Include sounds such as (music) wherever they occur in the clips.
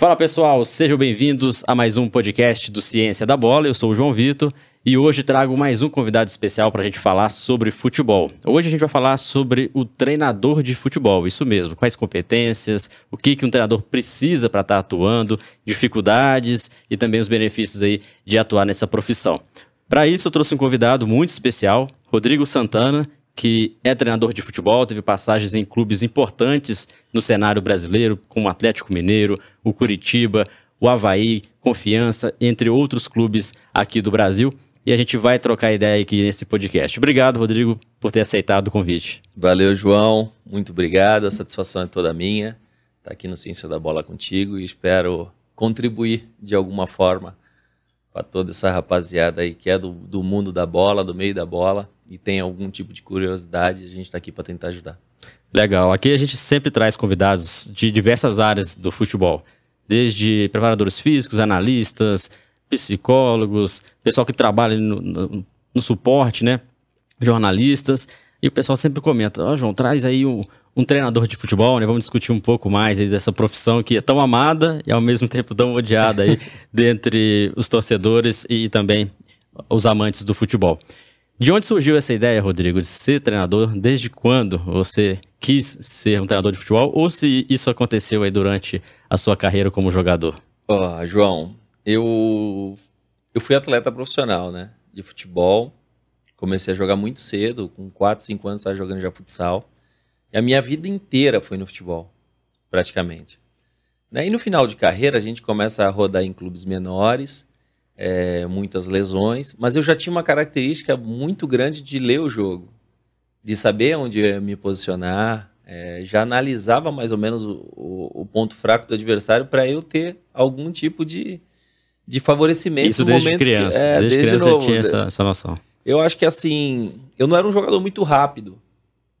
Fala pessoal, sejam bem-vindos a mais um podcast do Ciência da Bola. Eu sou o João Vitor e hoje trago mais um convidado especial para a gente falar sobre futebol. Hoje a gente vai falar sobre o treinador de futebol, isso mesmo, quais competências, o que, que um treinador precisa para estar tá atuando, dificuldades e também os benefícios aí de atuar nessa profissão. Para isso eu trouxe um convidado muito especial, Rodrigo Santana, que é treinador de futebol, teve passagens em clubes importantes no cenário brasileiro, como o Atlético Mineiro, o Curitiba, o Havaí, Confiança, entre outros clubes aqui do Brasil. E a gente vai trocar ideia aqui nesse podcast. Obrigado, Rodrigo, por ter aceitado o convite. Valeu, João. Muito obrigado. A satisfação é toda minha estar aqui no Ciência da Bola contigo e espero contribuir de alguma forma para toda essa rapaziada aí que é do, do mundo da bola, do meio da bola e tem algum tipo de curiosidade, a gente está aqui para tentar ajudar. Legal. Aqui a gente sempre traz convidados de diversas áreas do futebol, desde preparadores físicos, analistas, psicólogos, pessoal que trabalha no, no, no suporte, né? Jornalistas. E o pessoal sempre comenta: Ó, oh, João, traz aí um, um, treinador de futebol, né? Vamos discutir um pouco mais dessa profissão que é tão amada e ao mesmo tempo tão odiada aí (laughs) dentre os torcedores e também os amantes do futebol. De onde surgiu essa ideia, Rodrigo, de ser treinador? Desde quando você quis ser um treinador de futebol? Ou se isso aconteceu aí durante a sua carreira como jogador? Ó, oh, João, eu, eu fui atleta profissional, né? De futebol. Comecei a jogar muito cedo, com 4, 5 anos estava jogando já futsal. E a minha vida inteira foi no futebol, praticamente. Né? E no final de carreira, a gente começa a rodar em clubes menores é, muitas lesões, mas eu já tinha uma característica muito grande de ler o jogo, de saber onde eu ia me posicionar, é, já analisava mais ou menos o, o, o ponto fraco do adversário para eu ter algum tipo de, de favorecimento Isso desde momento criança, que, é, desde, desde criança novo, eu tinha essa, essa noção. Eu acho que assim, eu não era um jogador muito rápido,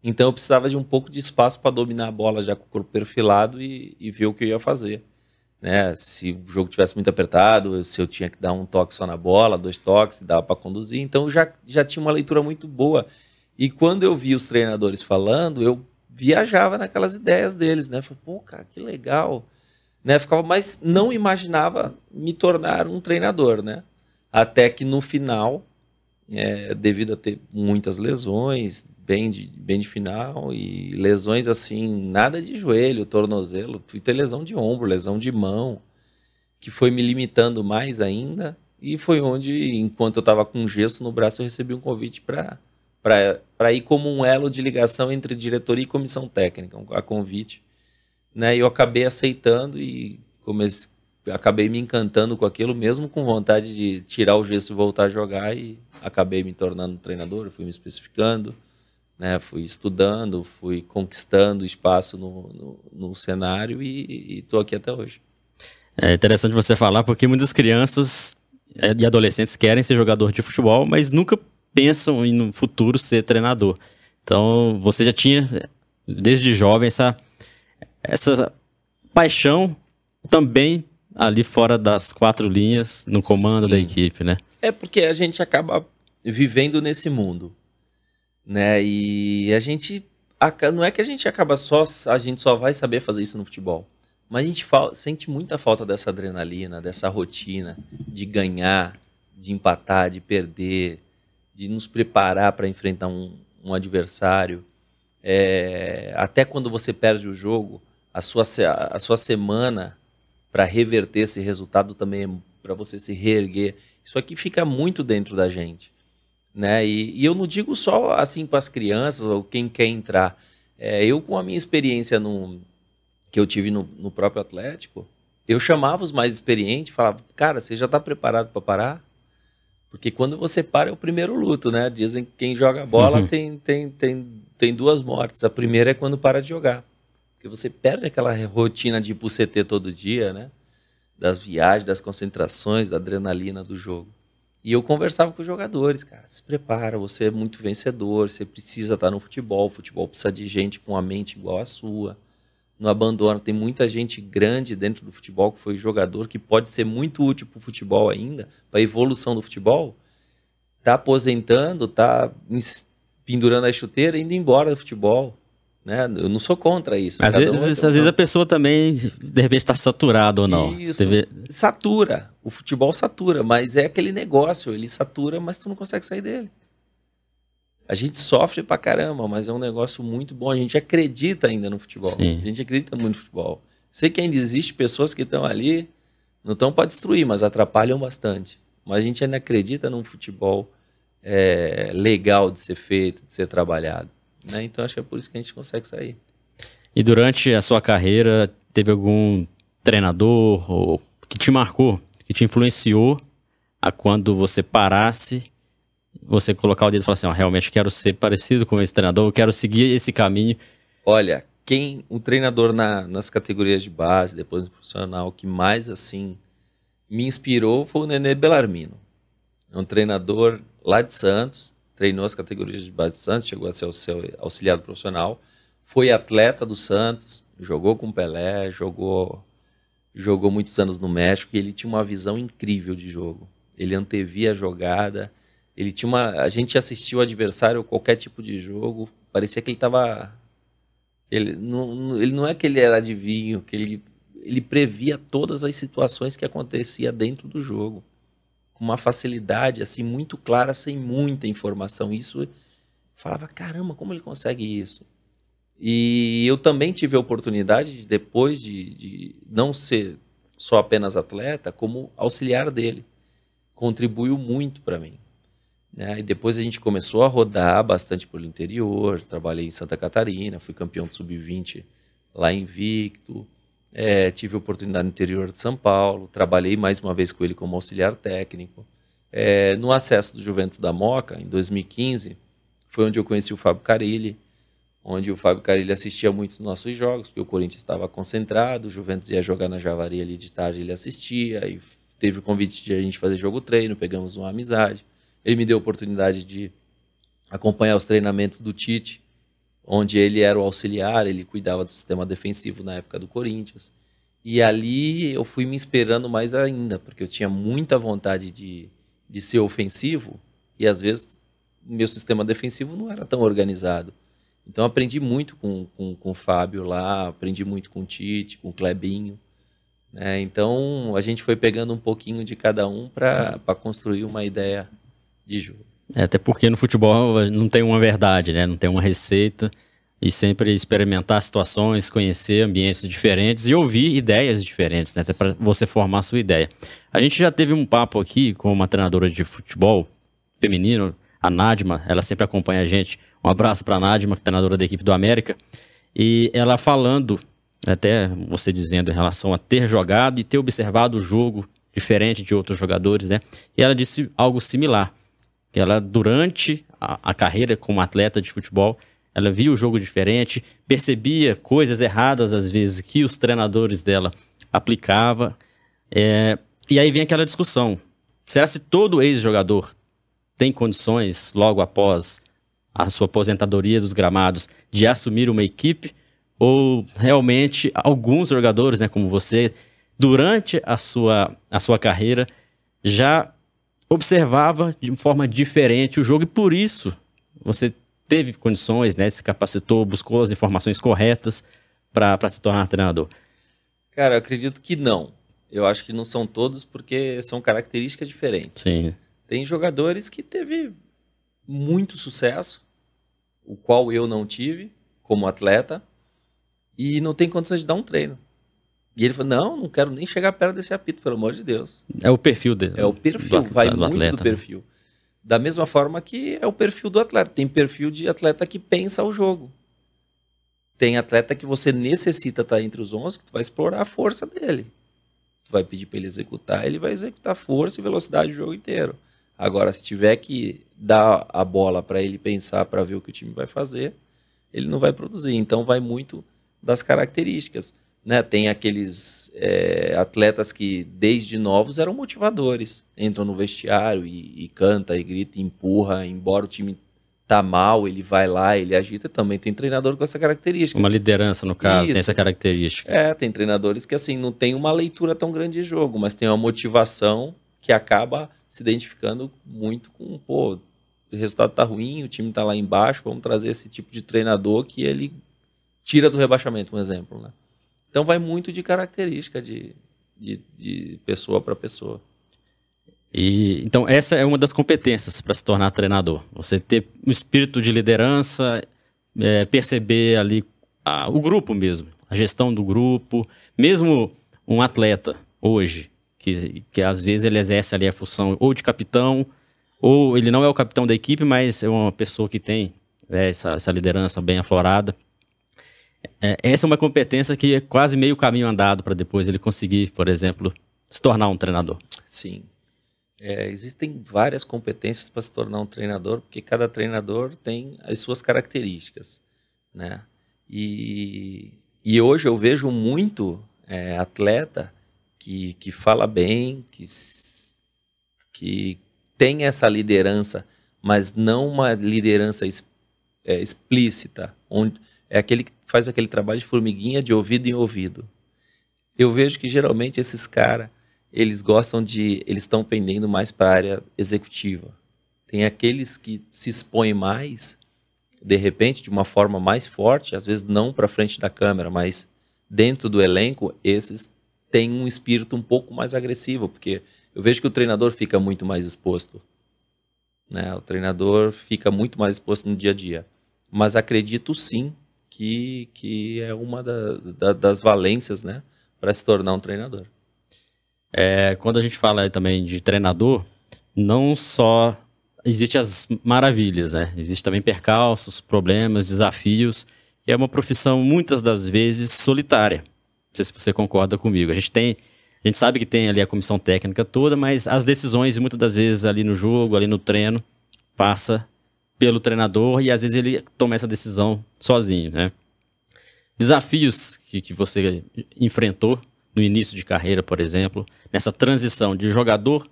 então eu precisava de um pouco de espaço para dominar a bola já com o corpo perfilado e, e ver o que eu ia fazer né? Se o jogo tivesse muito apertado, se eu tinha que dar um toque só na bola, dois toques, dava para conduzir. Então já, já tinha uma leitura muito boa. E quando eu vi os treinadores falando, eu viajava naquelas ideias deles, né? Falei, pô, cara, que legal. Né? Ficava, mas não imaginava me tornar um treinador, né? Até que no final, é, devido a ter muitas lesões, bem de, bem de final e lesões assim, nada de joelho, tornozelo, fui ter lesão de ombro, lesão de mão, que foi me limitando mais ainda. E foi onde, enquanto eu estava com gesso no braço, eu recebi um convite para ir como um elo de ligação entre diretoria e comissão técnica, a convite. Né? E eu acabei aceitando e comecei, acabei me encantando com aquilo, mesmo com vontade de tirar o gesso e voltar a jogar. E acabei me tornando treinador, fui me especificando né? Fui estudando, fui conquistando espaço no, no, no cenário e estou aqui até hoje. É interessante você falar porque muitas crianças é, e adolescentes querem ser jogador de futebol, mas nunca pensam em no futuro ser treinador. Então você já tinha desde jovem essa essa paixão também ali fora das quatro linhas no comando Sim. da equipe, né? É porque a gente acaba vivendo nesse mundo né? E a gente não é que a gente acaba só a gente só vai saber fazer isso no futebol, mas a gente sente muita falta dessa adrenalina, dessa rotina de ganhar, de empatar, de perder, de nos preparar para enfrentar um, um adversário. É, até quando você perde o jogo, a sua, a sua semana para reverter esse resultado também é para você se reerguer. Isso aqui fica muito dentro da gente né? E, e eu não digo só assim para as crianças ou quem quer entrar. É, eu com a minha experiência no, que eu tive no, no próprio Atlético, eu chamava os mais experientes, falava, cara, você já está preparado para parar? Porque quando você para é o primeiro luto, né? Dizem que quem joga bola uhum. tem, tem, tem, tem duas mortes. A primeira é quando para de jogar. Porque você perde aquela rotina de ir pro CT todo dia, né? Das viagens, das concentrações, da adrenalina do jogo. E eu conversava com os jogadores, cara, se prepara, você é muito vencedor, você precisa estar no futebol, o futebol precisa de gente com a mente igual a sua. Não abandona, tem muita gente grande dentro do futebol que foi jogador que pode ser muito útil para o futebol ainda, para a evolução do futebol. Tá aposentando, tá pendurando a chuteira, indo embora do futebol, Né? Eu não sou contra isso. Às, um vezes, ter às um- vezes a pessoa também, de repente, está saturada ou não. Isso. Deve- Satura. O futebol satura, mas é aquele negócio. Ele satura, mas tu não consegue sair dele. A gente sofre pra caramba, mas é um negócio muito bom. A gente acredita ainda no futebol. Sim. A gente acredita muito no futebol. Sei que ainda existe pessoas que estão ali, não estão para destruir, mas atrapalham bastante. Mas a gente ainda acredita num futebol é, legal de ser feito, de ser trabalhado. Né? Então acho que é por isso que a gente consegue sair. E durante a sua carreira, teve algum treinador ou que te marcou, que te influenciou a quando você parasse, você colocar o dedo e falar assim, ó, realmente quero ser parecido com esse treinador, eu quero seguir esse caminho. Olha, quem o treinador na- nas categorias de base, depois no profissional, que mais assim me inspirou foi o Nenê Belarmino. É um treinador lá de Santos, treinou as categorias de base de Santos, chegou a ser o seu auxiliado profissional, foi atleta do Santos, jogou com Pelé, jogou jogou muitos anos no México e ele tinha uma visão incrível de jogo. Ele antevia a jogada, ele tinha uma, a gente assistia o adversário qualquer tipo de jogo, parecia que ele estava ele não, não- ele não é que ele era adivinho, que ele, ele previa todas as situações que acontecia dentro do jogo. Uma facilidade assim muito clara, sem muita informação. Isso falava, caramba, como ele consegue isso? E eu também tive a oportunidade de, depois de, de não ser só apenas atleta, como auxiliar dele. Contribuiu muito para mim. né? E depois a gente começou a rodar bastante pelo interior. Trabalhei em Santa Catarina, fui campeão do sub-20 lá em Victo. É, tive oportunidade no interior de São Paulo. Trabalhei mais uma vez com ele como auxiliar técnico. É, no acesso do Juventus da Moca, em 2015, foi onde eu conheci o Fábio Carilli, onde o Fábio Carilli assistia muitos dos nossos jogos, porque o Corinthians estava concentrado, o Juventus ia jogar na Javari ali de tarde, ele assistia, e teve o convite de a gente fazer jogo treino, pegamos uma amizade. Ele me deu a oportunidade de acompanhar os treinamentos do Tite, onde ele era o auxiliar, ele cuidava do sistema defensivo na época do Corinthians. E ali eu fui me esperando mais ainda, porque eu tinha muita vontade de, de ser ofensivo e às vezes meu sistema defensivo não era tão organizado. Então aprendi muito com, com, com o Fábio lá, aprendi muito com o Tite, com o Clebinho. né? Então a gente foi pegando um pouquinho de cada um para construir uma ideia de jogo. É, até porque no futebol não tem uma verdade, né? Não tem uma receita. E sempre experimentar situações, conhecer ambientes diferentes e ouvir ideias diferentes, né? Até para você formar a sua ideia. A gente já teve um papo aqui com uma treinadora de futebol feminino, a Nadma, ela sempre acompanha a gente. Um abraço para a Nadma, treinadora da equipe do América. E ela falando, até você dizendo em relação a ter jogado e ter observado o jogo diferente de outros jogadores, né? E ela disse algo similar. Que ela, durante a, a carreira como atleta de futebol, ela via o jogo diferente, percebia coisas erradas, às vezes, que os treinadores dela aplicavam. É, e aí vem aquela discussão. Será se todo ex-jogador tem condições, logo após a sua aposentadoria dos gramados, de assumir uma equipe? Ou realmente alguns jogadores, né, como você, durante a sua, a sua carreira, já observava de forma diferente o jogo e por isso você teve condições, né, se capacitou, buscou as informações corretas para se tornar treinador? Cara, eu acredito que não. Eu acho que não são todos porque são características diferentes. Sim. Tem jogadores que teve muito sucesso, o qual eu não tive como atleta, e não tem condições de dar um treino. E ele falou: não, não quero nem chegar perto desse apito, pelo amor de Deus. É o perfil dele. É o perfil, do, vai do muito atleta, do né? perfil. Da mesma forma que é o perfil do atleta. Tem perfil de atleta que pensa o jogo. Tem atleta que você necessita estar entre os 11, que tu vai explorar a força dele. Tu vai pedir para ele executar, ele vai executar força e velocidade o jogo inteiro. Agora, se tiver que dar a bola para ele pensar para ver o que o time vai fazer, ele não vai produzir. Então, vai muito das características. Né? Tem aqueles é, atletas que, desde novos, eram motivadores. Entram no vestiário e, e canta, e grita, e empurra, embora o time tá mal, ele vai lá, ele agita. Também tem treinador com essa característica. Uma liderança, no caso, tem Isso. essa característica. É, tem treinadores que assim não tem uma leitura tão grande de jogo, mas tem uma motivação que acaba se identificando muito com, pô, o resultado tá ruim, o time tá lá embaixo, vamos trazer esse tipo de treinador que ele tira do rebaixamento, um exemplo. Né? Então vai muito de característica de, de, de pessoa para pessoa. E, então, essa é uma das competências para se tornar treinador. Você ter um espírito de liderança, é, perceber ali a, o grupo mesmo, a gestão do grupo, mesmo um atleta hoje, que, que às vezes ele exerce ali a função ou de capitão, ou ele não é o capitão da equipe, mas é uma pessoa que tem é, essa, essa, liderança bem aflorada. É, essa é uma competência que é quase meio caminho andado para depois ele conseguir, por exemplo, se tornar um treinador. Sim. É, existem várias competências para se tornar um treinador, porque cada treinador tem as suas características, né? E, e hoje eu vejo muito é, atleta que, que fala bem, que, que tem essa liderança, mas não uma liderança é, explícita, onde é aquele que faz aquele trabalho de formiguinha de ouvido em ouvido. Eu vejo que geralmente esses caras, eles gostam de, eles estão pendendo mais para a área executiva. Tem aqueles que se expõem mais, de repente, de uma forma mais forte, às vezes não para frente da câmera, mas dentro do elenco, esses têm um espírito um pouco mais agressivo, porque eu vejo que o treinador fica muito mais exposto. Né? O treinador fica muito mais exposto no dia a dia. Mas acredito sim que, que é uma da, da, das valências né? para se tornar um treinador. É, quando a gente fala também de treinador, não só existe as maravilhas, né? Existe também percalços, problemas, desafios, que é uma profissão muitas das vezes solitária. Não sei se você concorda comigo. A gente tem a gente sabe que tem ali a comissão técnica toda, mas as decisões, muitas das vezes, ali no jogo, ali no treino, passa pelo treinador e às vezes ele toma essa decisão sozinho, né? Desafios que, que você enfrentou no início de carreira, por exemplo, nessa transição de jogador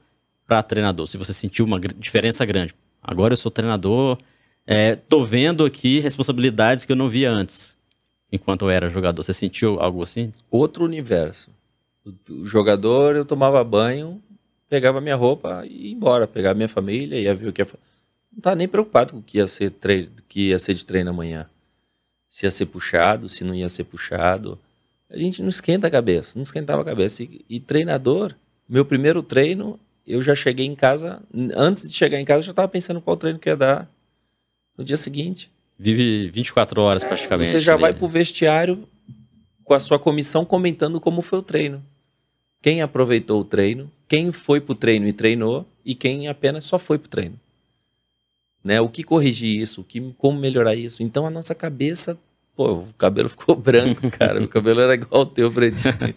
para treinador, se você sentiu uma diferença grande. Agora eu sou treinador, é, tô vendo aqui responsabilidades que eu não via antes, enquanto eu era jogador. Você sentiu algo assim? Outro universo o jogador, eu tomava banho, pegava minha roupa e ia embora, pegava minha família, ia ver o que ia Não estava nem preocupado com o que ia ser treino, que ia ser de treino amanhã. Se ia ser puxado, se não ia ser puxado. A gente não esquenta a cabeça, não esquentava a cabeça. E, e treinador, meu primeiro treino, eu já cheguei em casa, antes de chegar em casa, eu já estava pensando qual treino que ia dar no dia seguinte. Vive 24 horas praticamente. Você já ali. vai pro vestiário com a sua comissão comentando como foi o treino quem aproveitou o treino, quem foi para o treino e treinou e quem apenas só foi para o treino. Né? O que corrigir isso, o que, como melhorar isso. Então a nossa cabeça, pô, o cabelo (laughs) ficou branco, cara. o cabelo era igual o teu, pretinho. (laughs)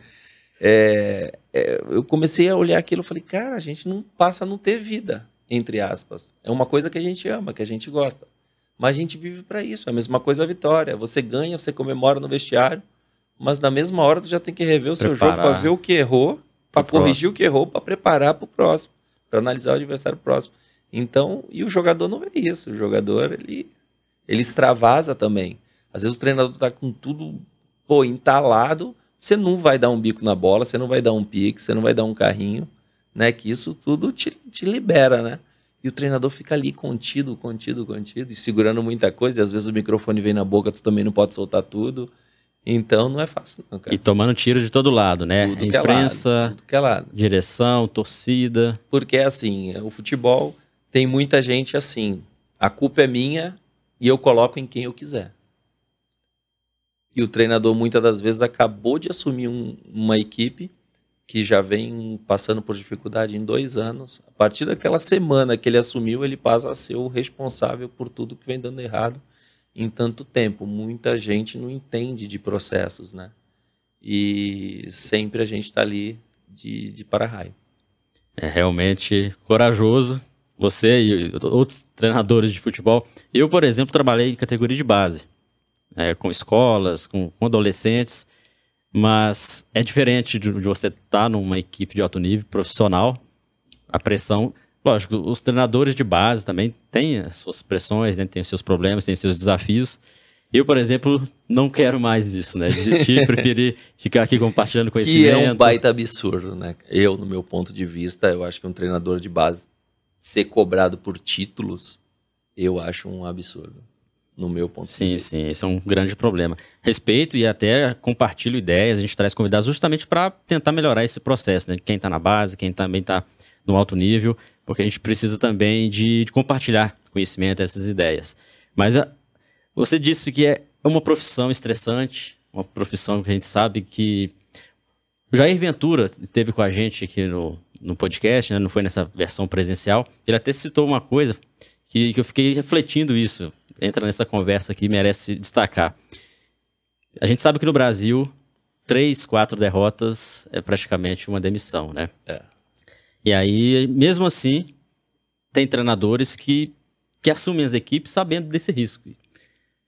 É, é, eu comecei a olhar aquilo e falei, cara, a gente não passa a não ter vida, entre aspas. É uma coisa que a gente ama, que a gente gosta. Mas a gente vive para isso. É a mesma coisa a vitória. Você ganha, você comemora no vestiário mas na mesma hora tu já tem que rever o seu jogo para ver o que errou, para corrigir próximo. o que errou, para preparar para o próximo, para analisar o adversário próximo. Então, e o jogador não vê isso. O jogador, ele, ele extravasa também. Às vezes o treinador tá com tudo, pô, entalado, você não vai dar um bico na bola, você não vai dar um pique, você não vai dar um carrinho, né? Que isso tudo te, te libera, né? E o treinador fica ali contido, contido, contido, e segurando muita coisa, e às vezes o microfone vem na boca, tu também não pode soltar tudo. Então não é fácil, não, cara. E tomando tiro de todo lado, né? Tudo Imprensa, é lado, tudo é lado. direção, torcida. Porque assim, o futebol tem muita gente assim. A culpa é minha e eu coloco em quem eu quiser. E o treinador muitas das vezes acabou de assumir um, uma equipe que já vem passando por dificuldade em dois anos. A partir daquela semana que ele assumiu, ele passa a ser o responsável por tudo que vem dando errado em tanto tempo. Muita gente não entende de processos, né? E sempre a gente está ali de, de para-raio. É realmente corajoso. Você e outros treinadores de futebol. Eu, por exemplo, trabalhei em categoria de base, é, com escolas, com, com, adolescentes, mas é diferente de, de você estar tá numa equipe de alto nível profissional. A pressão Lógico, os treinadores de base também têm as suas pressões, né? têm os seus problemas, têm os seus desafios. Eu, por exemplo, não quero mais isso, né? Desistir, (laughs) preferi ficar aqui compartilhando conhecimento. Que é um baita absurdo, né? Eu, no meu ponto de vista, eu acho que um treinador de base ser cobrado por títulos, eu acho um absurdo. no meu ponto sim, de vista. Sim, sim, esse é um grande problema. Respeito e até compartilho ideias, a gente traz convidados justamente para tentar melhorar esse processo, né? Quem está na base, quem também está no alto nível, porque a gente precisa também de, de compartilhar conhecimento, essas ideias. Mas a, você disse que é uma profissão estressante, uma profissão que a gente sabe que. O Jair Ventura teve com a gente aqui no, no podcast, né? não foi nessa versão presencial. Ele até citou uma coisa que, que eu fiquei refletindo isso. Entra nessa conversa aqui merece destacar. A gente sabe que no Brasil, três, quatro derrotas é praticamente uma demissão, né? É. E aí, mesmo assim, tem treinadores que, que assumem as equipes sabendo desse risco.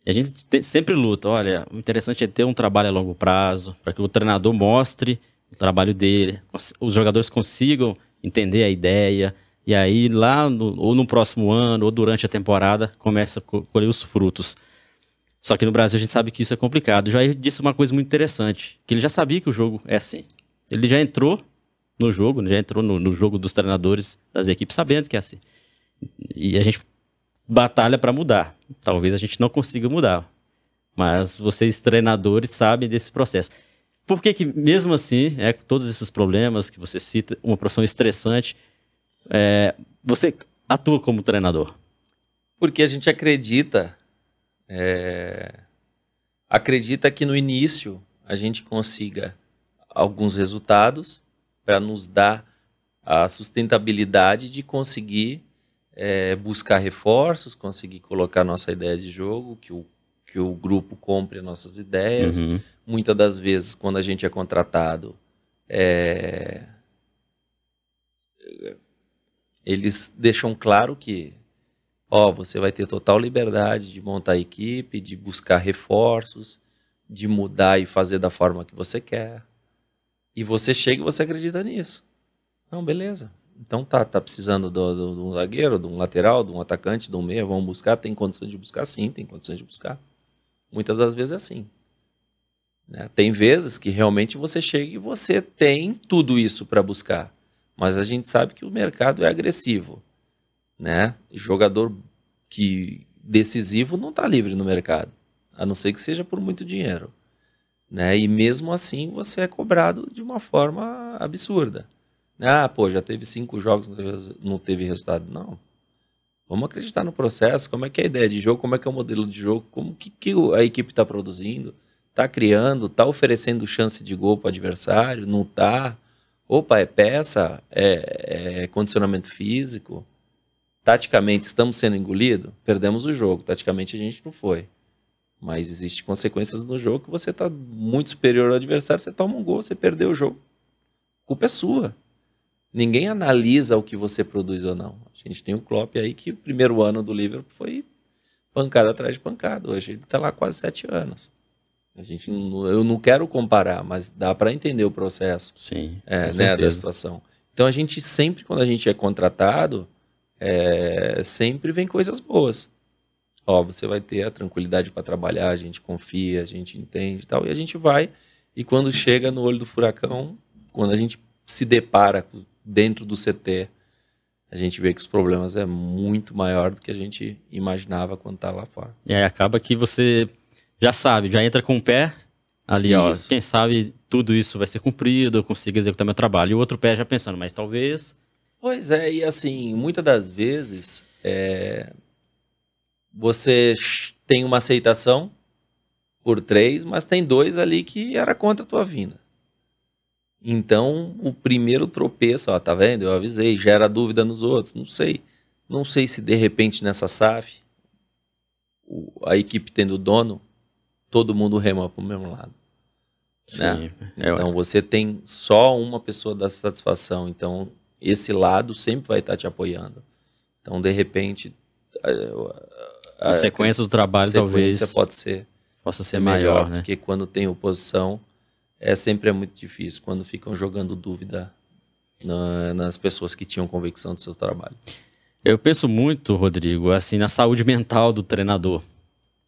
E a gente te, sempre luta. Olha, o interessante é ter um trabalho a longo prazo, para que o treinador mostre o trabalho dele, os jogadores consigam entender a ideia, e aí lá, no, ou no próximo ano, ou durante a temporada, começa a colher os frutos. Só que no Brasil a gente sabe que isso é complicado. O Jair disse uma coisa muito interessante, que ele já sabia que o jogo é assim. Ele já entrou no jogo, já entrou no, no jogo dos treinadores das equipes sabendo que é assim. E a gente batalha para mudar. Talvez a gente não consiga mudar, mas vocês treinadores sabem desse processo. Por que, que mesmo assim, é, todos esses problemas que você cita, uma profissão estressante, é, você atua como treinador? Porque a gente acredita, é, acredita que no início a gente consiga alguns resultados para nos dar a sustentabilidade de conseguir é, buscar reforços, conseguir colocar nossa ideia de jogo, que o, que o grupo compre nossas ideias. Uhum. Muitas das vezes, quando a gente é contratado, é, eles deixam claro que ó, você vai ter total liberdade de montar a equipe, de buscar reforços, de mudar e fazer da forma que você quer. E você chega e você acredita nisso. Não, beleza. Então tá, tá precisando do, do, de um zagueiro, de um lateral, de um atacante, de um meia, vamos buscar, tem condições de buscar? Sim, tem condições de buscar. Muitas das vezes é assim. Né? Tem vezes que realmente você chega e você tem tudo isso para buscar. Mas a gente sabe que o mercado é agressivo. Né? Jogador que decisivo não está livre no mercado, a não ser que seja por muito dinheiro. Né? E mesmo assim você é cobrado de uma forma absurda. Ah, pô, já teve cinco jogos, não teve resultado. Não. Vamos acreditar no processo, como é que é a ideia de jogo, como é que é o modelo de jogo, como que, que a equipe está produzindo, está criando, está oferecendo chance de gol para o adversário, não está. Opa, é peça, é, é condicionamento físico. Taticamente, estamos sendo engolidos? Perdemos o jogo. Taticamente, a gente não foi. Mas existem consequências no jogo que você está muito superior ao adversário, você toma um gol, você perdeu o jogo. A culpa é sua. Ninguém analisa o que você produz ou não. A gente tem o Klopp aí que o primeiro ano do Liverpool foi pancada atrás de pancada. Hoje ele está lá quase sete anos. A gente não, eu não quero comparar, mas dá para entender o processo. Sim. É, né, da situação. Então a gente sempre, quando a gente é contratado, é, sempre vem coisas boas. Ó, você vai ter a tranquilidade para trabalhar, a gente confia, a gente entende e tal, e a gente vai. E quando chega no olho do furacão, quando a gente se depara dentro do CT, a gente vê que os problemas é muito maior do que a gente imaginava quando tá lá fora. E aí acaba que você já sabe, já entra com o pé ali, isso. ó, quem sabe tudo isso vai ser cumprido, eu consigo executar meu trabalho. E o outro pé já pensando, mas talvez... Pois é, e assim, muitas das vezes é... você tem uma aceitação por três, mas tem dois ali que era contra a tua vinda. Então, o primeiro tropeço, ó, tá vendo? Eu avisei, gera dúvida nos outros. Não sei. Não sei se de repente nessa SAF, a equipe tendo dono, todo mundo rema para o mesmo lado. Né? Sim, né? Então, você tem só uma pessoa da satisfação. Então, esse lado sempre vai estar te apoiando. Então, de repente. A, a, a sequência do trabalho sequência talvez pode ser possa ser maior, maior né? Porque quando tem oposição é sempre é muito difícil quando ficam jogando dúvida na, nas pessoas que tinham convicção do seu trabalho. Eu penso muito, Rodrigo, assim, na saúde mental do treinador.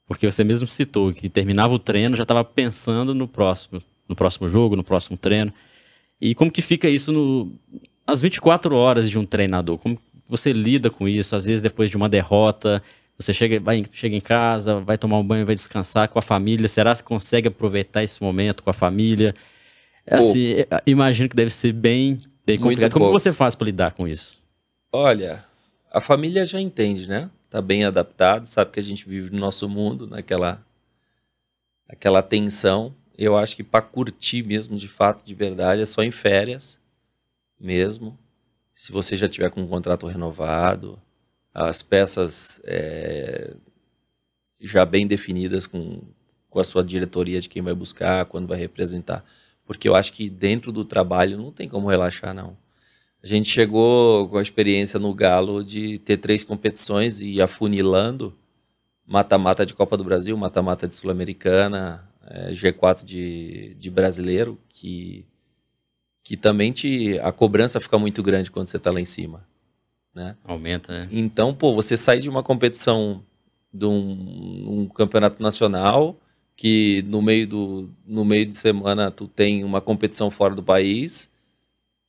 Porque você mesmo citou que terminava o treino, já estava pensando no próximo, no próximo jogo, no próximo treino. E como que fica isso no, às 24 horas de um treinador? Como você lida com isso? Às vezes depois de uma derrota, Você chega, vai, chega em casa, vai tomar um banho, vai descansar com a família. Será que consegue aproveitar esse momento com a família? É assim, é, imagino que deve ser bem, bem complicado. Como você faz para lidar com isso? Olha, a família já entende, né? Tá bem adaptado, sabe que a gente vive no nosso mundo, naquela aquela tensão. Eu acho que para curtir mesmo, de fato, de verdade, é só em férias mesmo. Se você já tiver com um contrato renovado, as peças é, já bem definidas com, com a sua diretoria de quem vai buscar, quando vai representar. Porque eu acho que dentro do trabalho não tem como relaxar, não. A gente chegou com a experiência no Galo de ter três competições e afunilando mata-mata de Copa do Brasil, mata-mata de Sul-Americana, é, G4 de, de brasileiro, que, que também te, a cobrança fica muito grande quando você está lá em cima. Né? Aumenta, né? Então, pô, você sai de uma competição de um, um, campeonato nacional que no meio, do, no meio de semana tu tem uma competição fora do país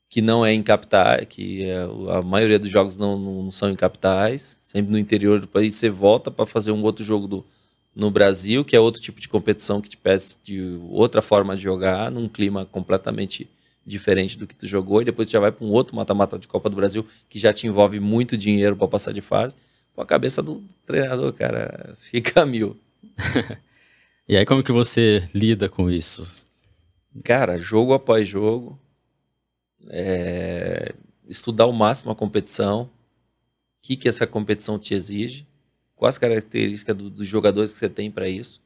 que não é em capitais, que é, a maioria dos jogos não, não, são em capitais, sempre no interior do país você volta para fazer um outro jogo do, no Brasil, que é outro tipo de competição que te pede de outra forma de jogar, num clima completamente diferente do que tu jogou, e depois tu já vai para um outro mata-mata de Copa do Brasil que já te envolve muito dinheiro para passar de fase. Pô, a cabeça do treinador, cara, fica mil. (laughs) e aí como que você lida com isso? Cara, jogo após jogo, é, estudar ao máximo a competição, o que, que essa competição te exige, quais as características do, dos jogadores que você tem para isso.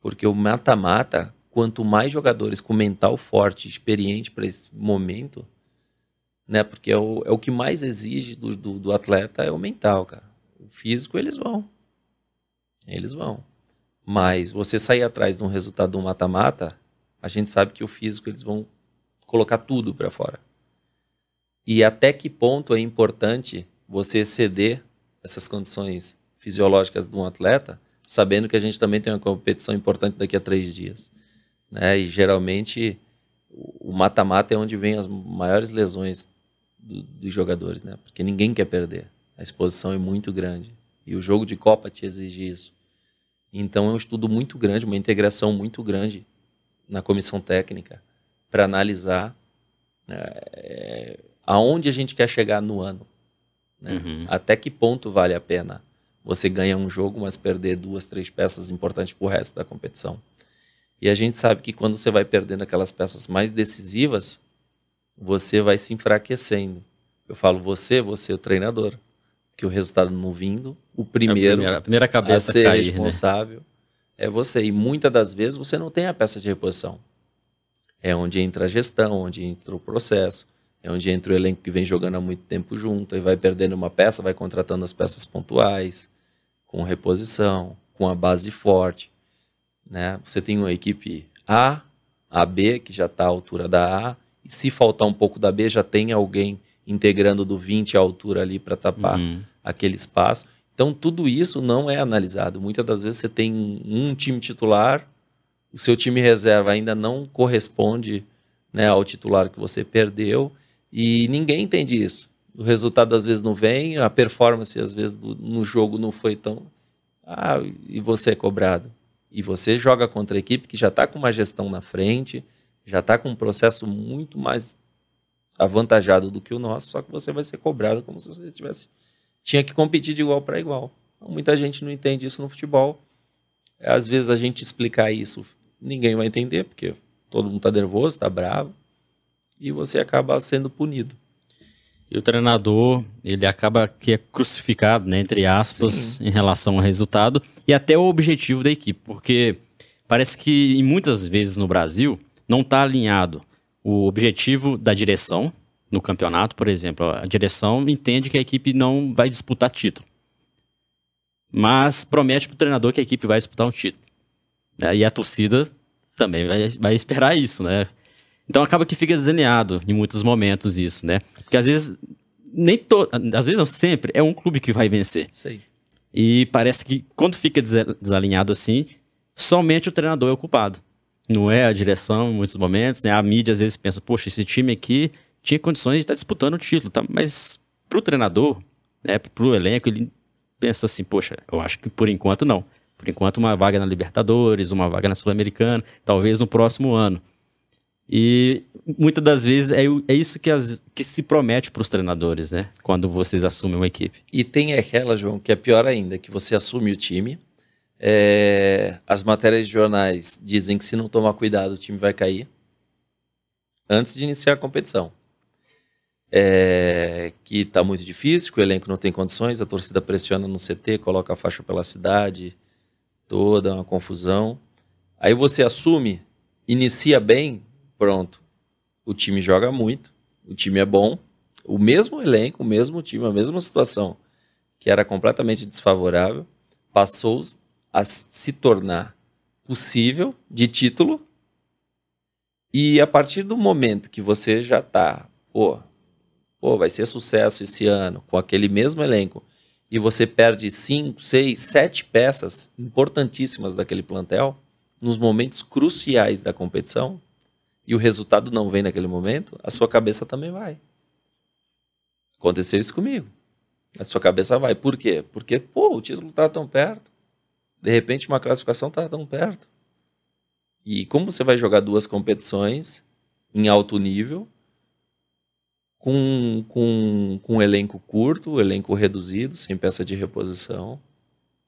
Porque o mata-mata, quanto mais jogadores com mental forte, experiente para esse momento, né? Porque é o, é o que mais exige do, do, do, atleta é o mental, cara. O físico eles vão. Eles vão. Mas você sair atrás de um resultado do mata-mata, a gente sabe que o físico eles vão colocar tudo para fora. E até que ponto é importante você ceder essas condições fisiológicas de um atleta, sabendo que a gente também tem uma competição importante daqui a três dias. Né? E geralmente o mata-mata é onde vem as maiores lesões do, dos jogadores, né? porque ninguém quer perder. A exposição é muito grande. E o jogo de Copa te exige isso. Então é um estudo muito grande, uma integração muito grande na comissão técnica para analisar é, aonde a gente quer chegar no ano. Né? Uhum. Até que ponto vale a pena você ganhar um jogo, mas perder duas, três peças importantes para o resto da competição. E a gente sabe que quando você vai perdendo aquelas peças mais decisivas, você vai se enfraquecendo. Eu falo você, você é o treinador. Que o resultado não vindo, o primeiro a primeira, a primeira cabeça a ser cair, né? responsável né? é você. E muitas das vezes você não tem a peça de reposição. É onde entra a gestão, onde entra o processo, é onde entra o elenco que vem jogando há muito tempo junto, e vai perdendo uma peça, vai contratando as peças pontuais, com reposição, com a base forte. Né? Você tem uma equipe A, a B, que já está à altura da A, e se faltar um pouco da B, já tem alguém integrando do 20 à altura ali para tapar uhum. aquele espaço. Então, tudo isso não é analisado. Muitas das vezes você tem um time titular o seu time reserva ainda não corresponde né, ao titular que você perdeu e ninguém entende isso. O resultado às vezes não vem, a performance às vezes do, no jogo não foi tão. Ah, e você é cobrado. E você joga contra a equipe que já está com uma gestão na frente, já está com um processo muito mais avantajado do que o nosso, só que você vai ser cobrado como se você tivesse tinha que competir de igual para igual. Muita gente não entende isso no futebol. Às vezes a gente explicar isso ninguém vai entender, porque todo mundo está nervoso, está bravo, e você acaba sendo punido. E o treinador, ele acaba que é crucificado, né, entre aspas, Sim. em relação ao resultado e até o objetivo da equipe, porque parece que muitas vezes no Brasil não está alinhado o objetivo da direção no campeonato, por exemplo. A direção entende que a equipe não vai disputar título, mas promete para o treinador que a equipe vai disputar um título. Né? E a torcida também vai, vai esperar isso, né? Então acaba que fica desalinhado em muitos momentos isso, né? Porque às vezes nem to... às vezes não sempre é um clube que vai vencer. Sei. E parece que quando fica desalinhado assim, somente o treinador é o culpado. Não é a direção em muitos momentos, né? A mídia às vezes pensa, poxa, esse time aqui tinha condições de estar disputando o título, tá? Mas pro treinador, né, pro elenco, ele pensa assim, poxa, eu acho que por enquanto não. Por enquanto, uma vaga na Libertadores, uma vaga na Sul-Americana, talvez no próximo ano. E muitas das vezes é, é isso que, as, que se promete para os treinadores, né? Quando vocês assumem uma equipe. E tem aquela, João, que é pior ainda, que você assume o time. É, as matérias de jornais dizem que se não tomar cuidado o time vai cair antes de iniciar a competição. É, que está muito difícil, que o elenco não tem condições, a torcida pressiona no CT, coloca a faixa pela cidade, toda, uma confusão. Aí você assume, inicia bem, pronto. O time joga muito, o time é bom, o mesmo elenco, o mesmo time, a mesma situação, que era completamente desfavorável, passou a se tornar possível de título. E a partir do momento que você já está, pô, pô, vai ser sucesso esse ano com aquele mesmo elenco, e você perde cinco, seis, sete peças importantíssimas daquele plantel nos momentos cruciais da competição e o resultado não vem naquele momento, a sua cabeça também vai. Aconteceu isso comigo. A sua cabeça vai. Por quê? Porque, pô, o título está tão perto. De repente, uma classificação está tão perto. E como você vai jogar duas competições em alto nível, com, com, com um elenco curto, elenco reduzido, sem peça de reposição.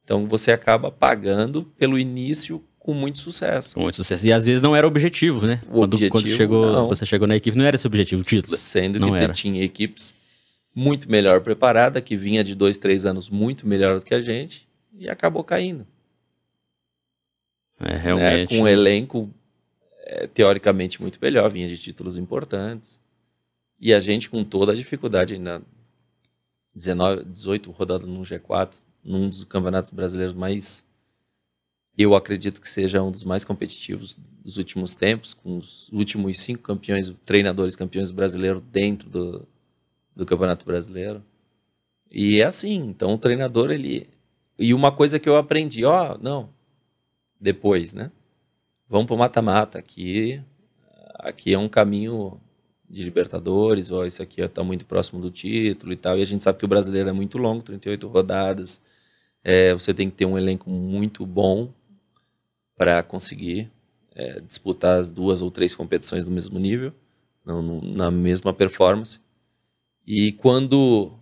Então você acaba pagando pelo início com muito sucesso. Com muito sucesso. E às vezes não era objetivo, né? O quando, objetivo, quando chegou, não. você chegou na equipe, não era esse objetivo, o título. Sendo não que tinha equipes muito melhor preparada, que vinha de dois, três anos muito melhor do que a gente, e acabou caindo. É, realmente. Né? Com um elenco é, teoricamente muito melhor, vinha de títulos importantes. E a gente com toda a dificuldade ainda 19, 18 rodadas no G4, num dos campeonatos brasileiros mais eu acredito que seja um dos mais competitivos dos últimos tempos, com os últimos cinco campeões, treinadores campeões brasileiros dentro do, do Campeonato Brasileiro. E é assim, então o treinador, ele... E uma coisa que eu aprendi, ó, não, depois, né? Vamos pro mata-mata, aqui, aqui é um caminho de Libertadores, ó, isso aqui está muito próximo do título e tal. E a gente sabe que o brasileiro é muito longo, 38 rodadas. É, você tem que ter um elenco muito bom para conseguir é, disputar as duas ou três competições do mesmo nível, não, no, na mesma performance. E quando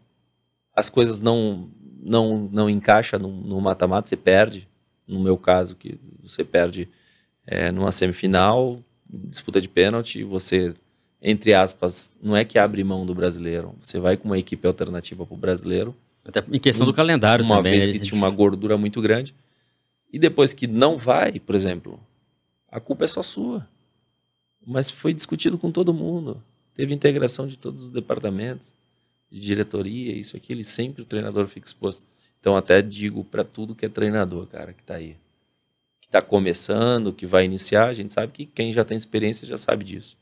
as coisas não não não encaixa no mata-mata, você perde. No meu caso, que você perde é, numa semifinal, disputa de pênalti, você entre aspas, não é que abre mão do brasileiro. Você vai com uma equipe alternativa para o brasileiro. Até em questão do calendário uma também. Uma vez que tinha uma gordura muito grande. E depois que não vai, por exemplo, a culpa é só sua. Mas foi discutido com todo mundo. Teve integração de todos os departamentos, de diretoria, isso aqui. Ele sempre o treinador fica exposto. Então até digo para tudo que é treinador, cara, que está aí. Que está começando, que vai iniciar, a gente sabe que quem já tem experiência já sabe disso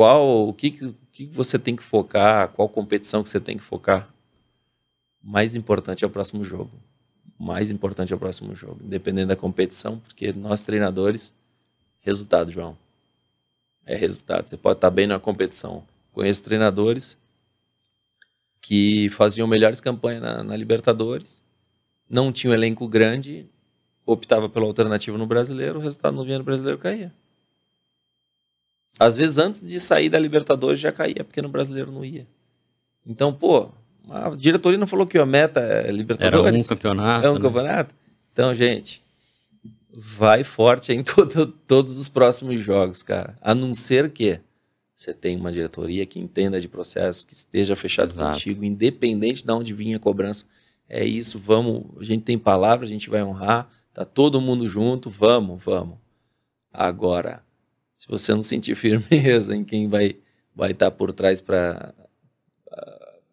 qual o que, o que você tem que focar, qual competição que você tem que focar. Mais importante é o próximo jogo. Mais importante é o próximo jogo, independente da competição, porque nós treinadores, resultado, João. É resultado. Você pode estar bem na competição. Conheço treinadores que faziam melhores campanhas na, na Libertadores, não tinham um elenco grande, optava pela alternativa no brasileiro, o resultado no vinha no brasileiro caía. Às vezes, antes de sair da Libertadores, já caía, porque no brasileiro não ia. Então, pô, a diretoria não falou que a meta é Libertadores. Era um campeonato. É um né? campeonato. Então, gente, vai forte em (laughs) todo, todos os próximos jogos, cara. A não ser que você tenha uma diretoria que entenda de processo, que esteja fechado Exato. contigo, independente de onde vinha a cobrança. É isso, vamos. A gente tem palavra, a gente vai honrar. Tá todo mundo junto, vamos, vamos. Agora, se você não sentir (laughs) firmeza em quem vai vai estar tá por trás para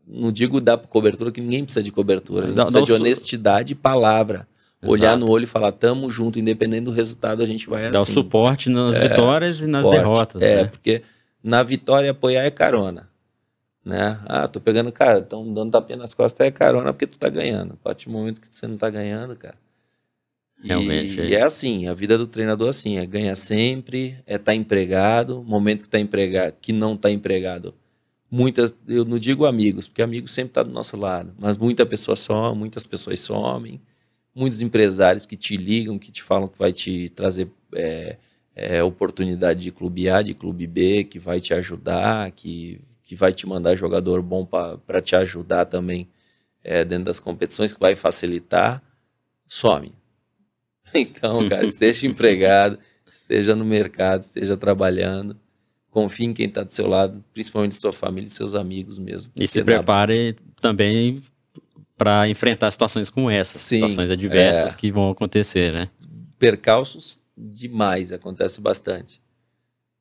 não digo dar cobertura que ninguém precisa de cobertura, dá, precisa de honestidade e palavra. Exato. Olhar no olho e falar, tamo junto, independente do resultado, a gente vai Dá assim. o suporte nas é, vitórias e nas suporte. derrotas. É, né? porque na vitória apoiar é carona. Né? Ah, tô pegando, cara, estão dando tapinha nas costas, é carona porque tu tá ganhando. A partir do momento que você não tá ganhando, cara, Realmente. E, é. é assim, a vida do treinador é assim, é ganhar sempre, é estar tá empregado, momento que está empregado, que não está empregado, muitas, eu não digo amigos, porque amigos sempre está do nosso lado, mas muita pessoa some, muitas pessoas somem, muitos empresários que te ligam, que te falam que vai te trazer é, é, oportunidade de clube A, de clube B, que vai te ajudar, que, que vai te mandar jogador bom para te ajudar também é, dentro das competições, que vai facilitar, some. (laughs) Então, cara, (laughs) esteja empregado, esteja no mercado, esteja trabalhando confie em quem está do seu lado, principalmente sua família e seus amigos mesmo. E se prepare também para enfrentar situações como essas, Sim, situações adversas é... que vão acontecer, né? Percalços demais, acontece bastante.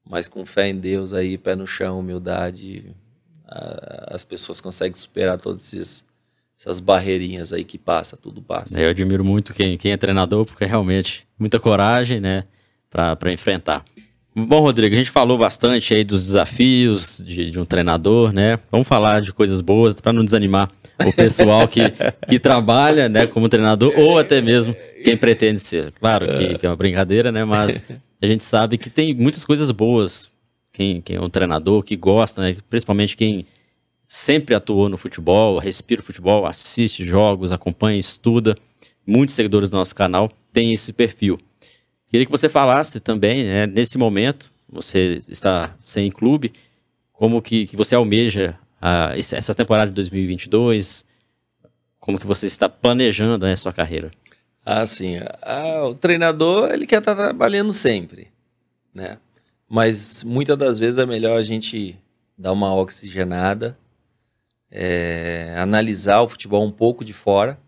Mas com fé em Deus aí, pé no chão, humildade, as pessoas conseguem superar todas esses, essas barreirinhas aí que passa, tudo passa. Eu admiro muito quem, quem é treinador, porque realmente muita coragem, né, para enfrentar. Bom, Rodrigo, a gente falou bastante aí dos desafios de, de um treinador, né? Vamos falar de coisas boas para não desanimar o pessoal que, (laughs) que trabalha, né, como treinador ou até mesmo quem pretende ser. Claro que, que é uma brincadeira, né? Mas (laughs) a gente sabe que tem muitas coisas boas. Quem, quem é um treinador que gosta, né? Principalmente quem sempre atuou no futebol, respira o futebol, assiste jogos, acompanha, estuda. Muitos seguidores do nosso canal têm esse perfil. Queria que você falasse também, né, nesse momento, você está sem clube, como que, que você almeja a, essa temporada de 2022, como que você está planejando né, a sua carreira? Ah, sim. Ah, o treinador, ele quer estar trabalhando sempre, né? Mas muitas das vezes é melhor a gente dar uma oxigenada, é, analisar o futebol um pouco de fora,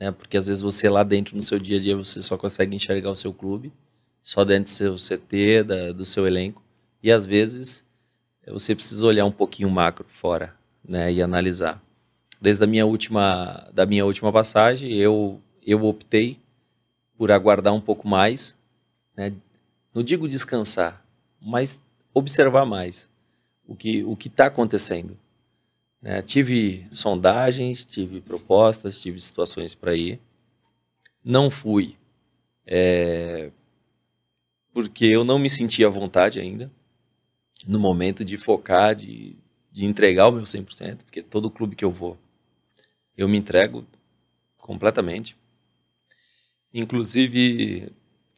né? Porque às vezes você lá dentro no seu dia a dia você só consegue enxergar o seu clube, só dentro do seu CT, da, do seu elenco, e às vezes você precisa olhar um pouquinho macro fora, né? E analisar. Desde a minha última da minha última passagem, eu eu optei por aguardar um pouco mais, né? Não digo descansar, mas observar mais o que o que está acontecendo né? Tive sondagens, tive propostas, tive situações para ir. Não fui, é, porque eu não me sentia à vontade ainda, no momento de focar, de, de entregar o meu 100%, porque todo clube que eu vou, eu me entrego completamente. Inclusive,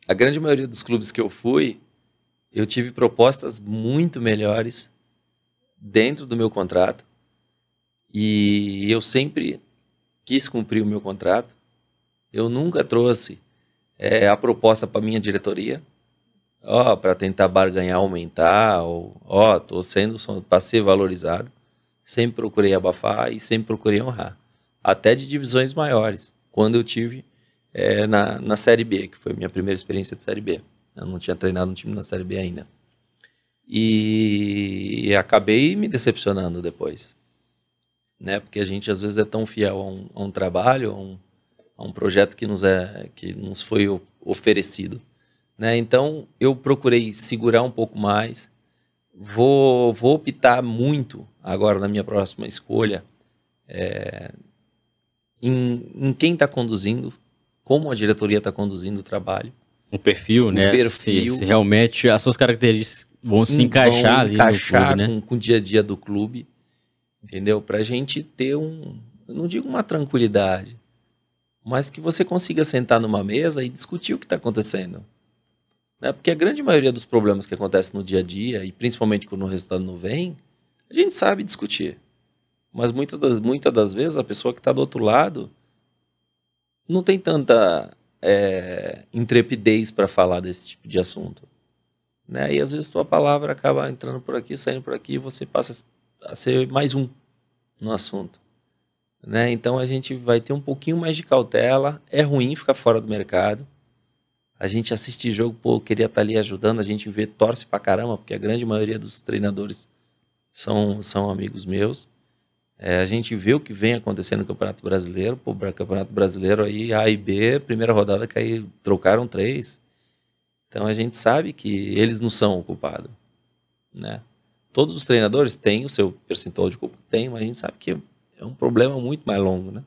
a grande maioria dos clubes que eu fui, eu tive propostas muito melhores dentro do meu contrato e eu sempre quis cumprir o meu contrato. Eu nunca trouxe é, a proposta para minha diretoria, ó, para tentar barganhar, aumentar, ou ó, tô sendo para ser valorizado. Sempre procurei abafar e sempre procurei honrar, até de divisões maiores. Quando eu tive é, na, na Série B, que foi a minha primeira experiência de Série B. Eu não tinha treinado um time na Série B ainda. E acabei me decepcionando depois né? Porque a gente às vezes é tão fiel a um, a um trabalho, a um, a um, projeto que nos é que nos foi oferecido, né? Então eu procurei segurar um pouco mais. Vou vou optar muito agora na minha próxima escolha é, em, em quem está conduzindo, como a diretoria está conduzindo o trabalho. O perfil, o né? Perfil, se, se, realmente as suas características vão se encaixar vão ali encaixar no clube, né? com, com o dia a dia do clube entendeu? Para a gente ter um, não digo uma tranquilidade, mas que você consiga sentar numa mesa e discutir o que está acontecendo. Né? Porque a grande maioria dos problemas que acontecem no dia a dia, e principalmente quando o resultado não vem, a gente sabe discutir. Mas muitas das, muitas das vezes a pessoa que está do outro lado não tem tanta é, intrepidez para falar desse tipo de assunto. Né? E às vezes tua palavra acaba entrando por aqui, saindo por aqui, e você passa a ser mais um no assunto. Né? Então a gente vai ter um pouquinho mais de cautela. É ruim ficar fora do mercado. A gente assiste jogo, pô, queria estar tá ali ajudando, a gente vê, torce pra caramba, porque a grande maioria dos treinadores são, são amigos meus. É, a gente vê o que vem acontecendo no Campeonato Brasileiro. Pô, Campeonato Brasileiro aí, A e B, primeira rodada caiu, trocaram três. Então a gente sabe que eles não são o culpado, né? Todos os treinadores têm o seu percentual de culpa, tem, mas a gente sabe que é um problema muito mais longo, né?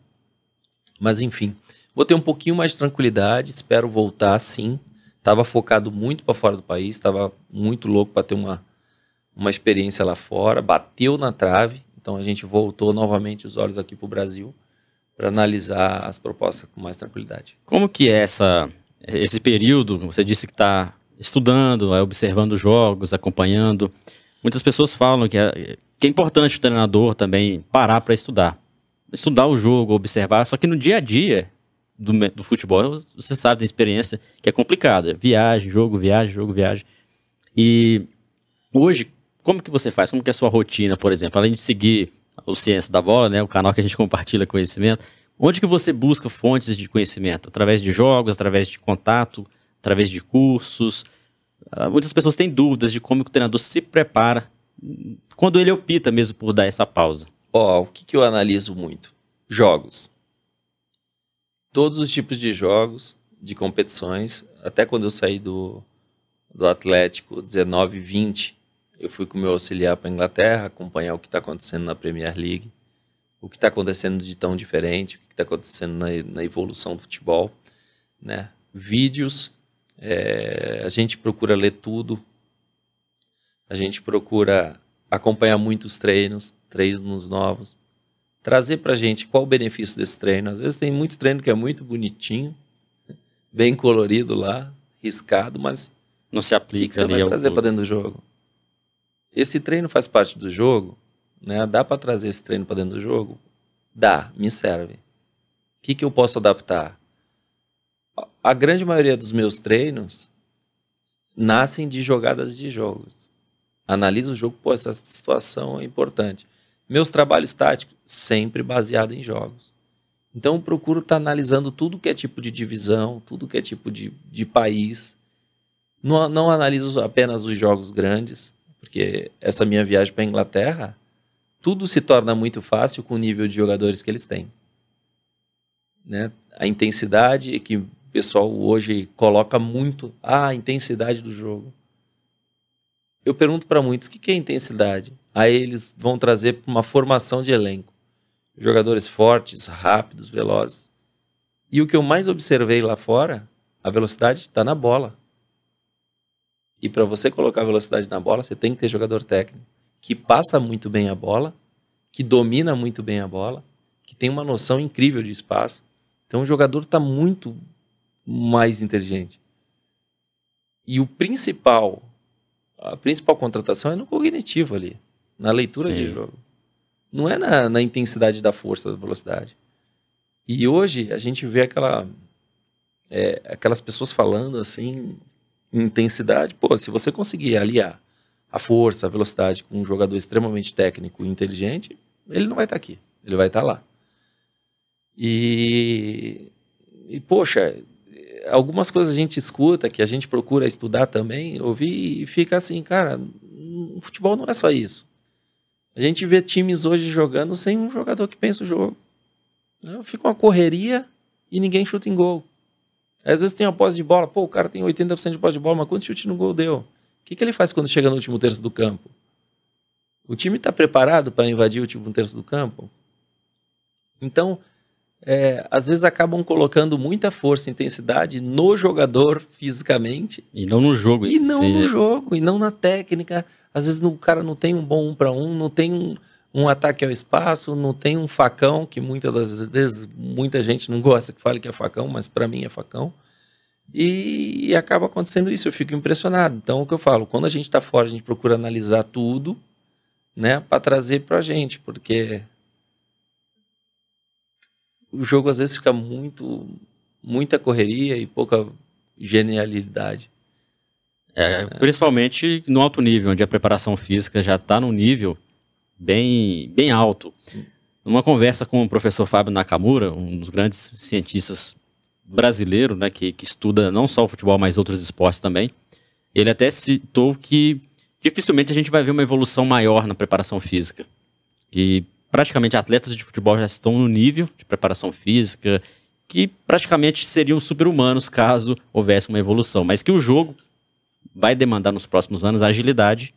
Mas enfim, vou ter um pouquinho mais de tranquilidade, espero voltar sim. Estava focado muito para fora do país, estava muito louco para ter uma, uma experiência lá fora, bateu na trave, então a gente voltou novamente os olhos aqui para o Brasil para analisar as propostas com mais tranquilidade. Como que é essa, esse período? Você disse que está estudando, observando jogos, acompanhando. Muitas pessoas falam que é, que é importante o treinador também parar para estudar. Estudar o jogo, observar, só que no dia a dia do, do futebol, você sabe da experiência que é complicada. Viagem, jogo, viagem, jogo, viagem. E hoje, como que você faz? Como que é a sua rotina, por exemplo? Além de seguir o Ciência da Bola, né, o canal que a gente compartilha conhecimento, onde que você busca fontes de conhecimento? Através de jogos, através de contato, através de cursos? Uh, muitas pessoas têm dúvidas de como o treinador se prepara quando ele opta mesmo por dar essa pausa. Ó, oh, o que, que eu analiso muito? Jogos. Todos os tipos de jogos, de competições, até quando eu saí do, do Atlético 19 20, eu fui com o meu auxiliar para Inglaterra, acompanhar o que está acontecendo na Premier League, o que está acontecendo de tão diferente, o que está acontecendo na, na, evolução do futebol, né? Vídeos, é, a gente procura ler tudo, a gente procura acompanhar muitos treinos, treinos novos, trazer para a gente qual o benefício desse treino. Às vezes tem muito treino que é muito bonitinho, bem colorido lá, riscado, mas não se aplica. O que, que você vai trazer para dentro do jogo? Esse treino faz parte do jogo, né? Dá para trazer esse treino para dentro do jogo? Dá, me serve. O que, que eu posso adaptar? A grande maioria dos meus treinos nascem de jogadas de jogos. Analiso o jogo, pô, essa situação é importante. Meus trabalhos táticos, sempre baseado em jogos. Então, eu procuro estar tá analisando tudo que é tipo de divisão, tudo que é tipo de, de país. Não, não analiso apenas os jogos grandes, porque essa minha viagem para a Inglaterra, tudo se torna muito fácil com o nível de jogadores que eles têm. Né? A intensidade que pessoal hoje coloca muito, a intensidade do jogo. Eu pergunto para muitos, o que é intensidade? Aí eles vão trazer uma formação de elenco. Jogadores fortes, rápidos, velozes. E o que eu mais observei lá fora, a velocidade está na bola. E para você colocar velocidade na bola, você tem que ter jogador técnico que passa muito bem a bola, que domina muito bem a bola, que tem uma noção incrível de espaço. Então o jogador está muito mais inteligente. E o principal, a principal contratação é no cognitivo ali, na leitura Sim. de jogo. Não é na, na intensidade da força, da velocidade. E hoje a gente vê aquela, é, aquelas pessoas falando assim, intensidade, pô, se você conseguir aliar a força, a velocidade com um jogador extremamente técnico e inteligente, ele não vai estar tá aqui, ele vai estar tá lá. E, e, poxa, algumas coisas a gente escuta, que a gente procura estudar também, ouvir e fica assim, cara, o futebol não é só isso. A gente vê times hoje jogando sem um jogador que pensa o jogo. Fica uma correria e ninguém chuta em gol. Às vezes tem uma posse de bola, pô, o cara tem 80% de posse de bola, mas quanto chute no gol deu? O que, que ele faz quando chega no último terço do campo? O time está preparado para invadir o último terço do campo? Então, é, às vezes acabam colocando muita força e intensidade no jogador fisicamente. E não no jogo. E não no jogo, e não na técnica. Às vezes o cara não tem um bom um para um, não tem um, um ataque ao espaço, não tem um facão, que muitas das vezes muita gente não gosta que fale que é facão, mas para mim é facão. E, e, acaba acontecendo isso, eu fico impressionado. Então, o que eu falo, quando a gente está fora, a gente procura analisar tudo, né, para trazer para a gente, porque o jogo às vezes fica muito, muita correria e pouca genialidade. É, principalmente no alto nível, onde a preparação física já está no nível bem, bem alto. Sim. Numa conversa com o professor Fábio Nakamura, um dos grandes cientistas brasileiros, né, que, que estuda não só o futebol, mas outros esportes também, ele até citou que dificilmente a gente vai ver uma evolução maior na preparação física. Que praticamente atletas de futebol já estão no nível de preparação física que praticamente seriam super-humanos caso houvesse uma evolução, mas que o jogo vai demandar nos próximos anos agilidade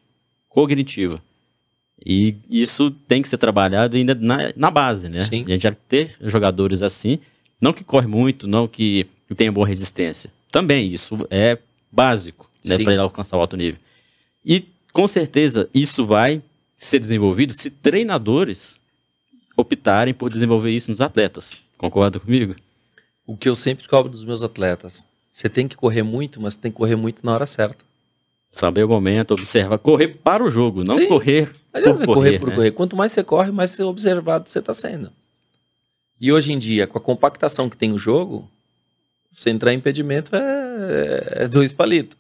cognitiva. E isso tem que ser trabalhado ainda na, na base, né? Sim. A gente já ter jogadores assim, não que corre muito, não que, tenha boa resistência. Também, isso é básico, né? Para ele alcançar o alto nível. E com certeza isso vai ser desenvolvido se treinadores optarem por desenvolver isso nos atletas. Concorda comigo? O que eu sempre cobro dos meus atletas, você tem que correr muito, mas tem que correr muito na hora certa. Saber o momento, observar, correr para o jogo, não Sim. correr por você correr, correr por né? correr. Quanto mais você corre, mais observado você está sendo. E hoje em dia, com a compactação que tem o jogo, você entrar em impedimento é, é dois palitos.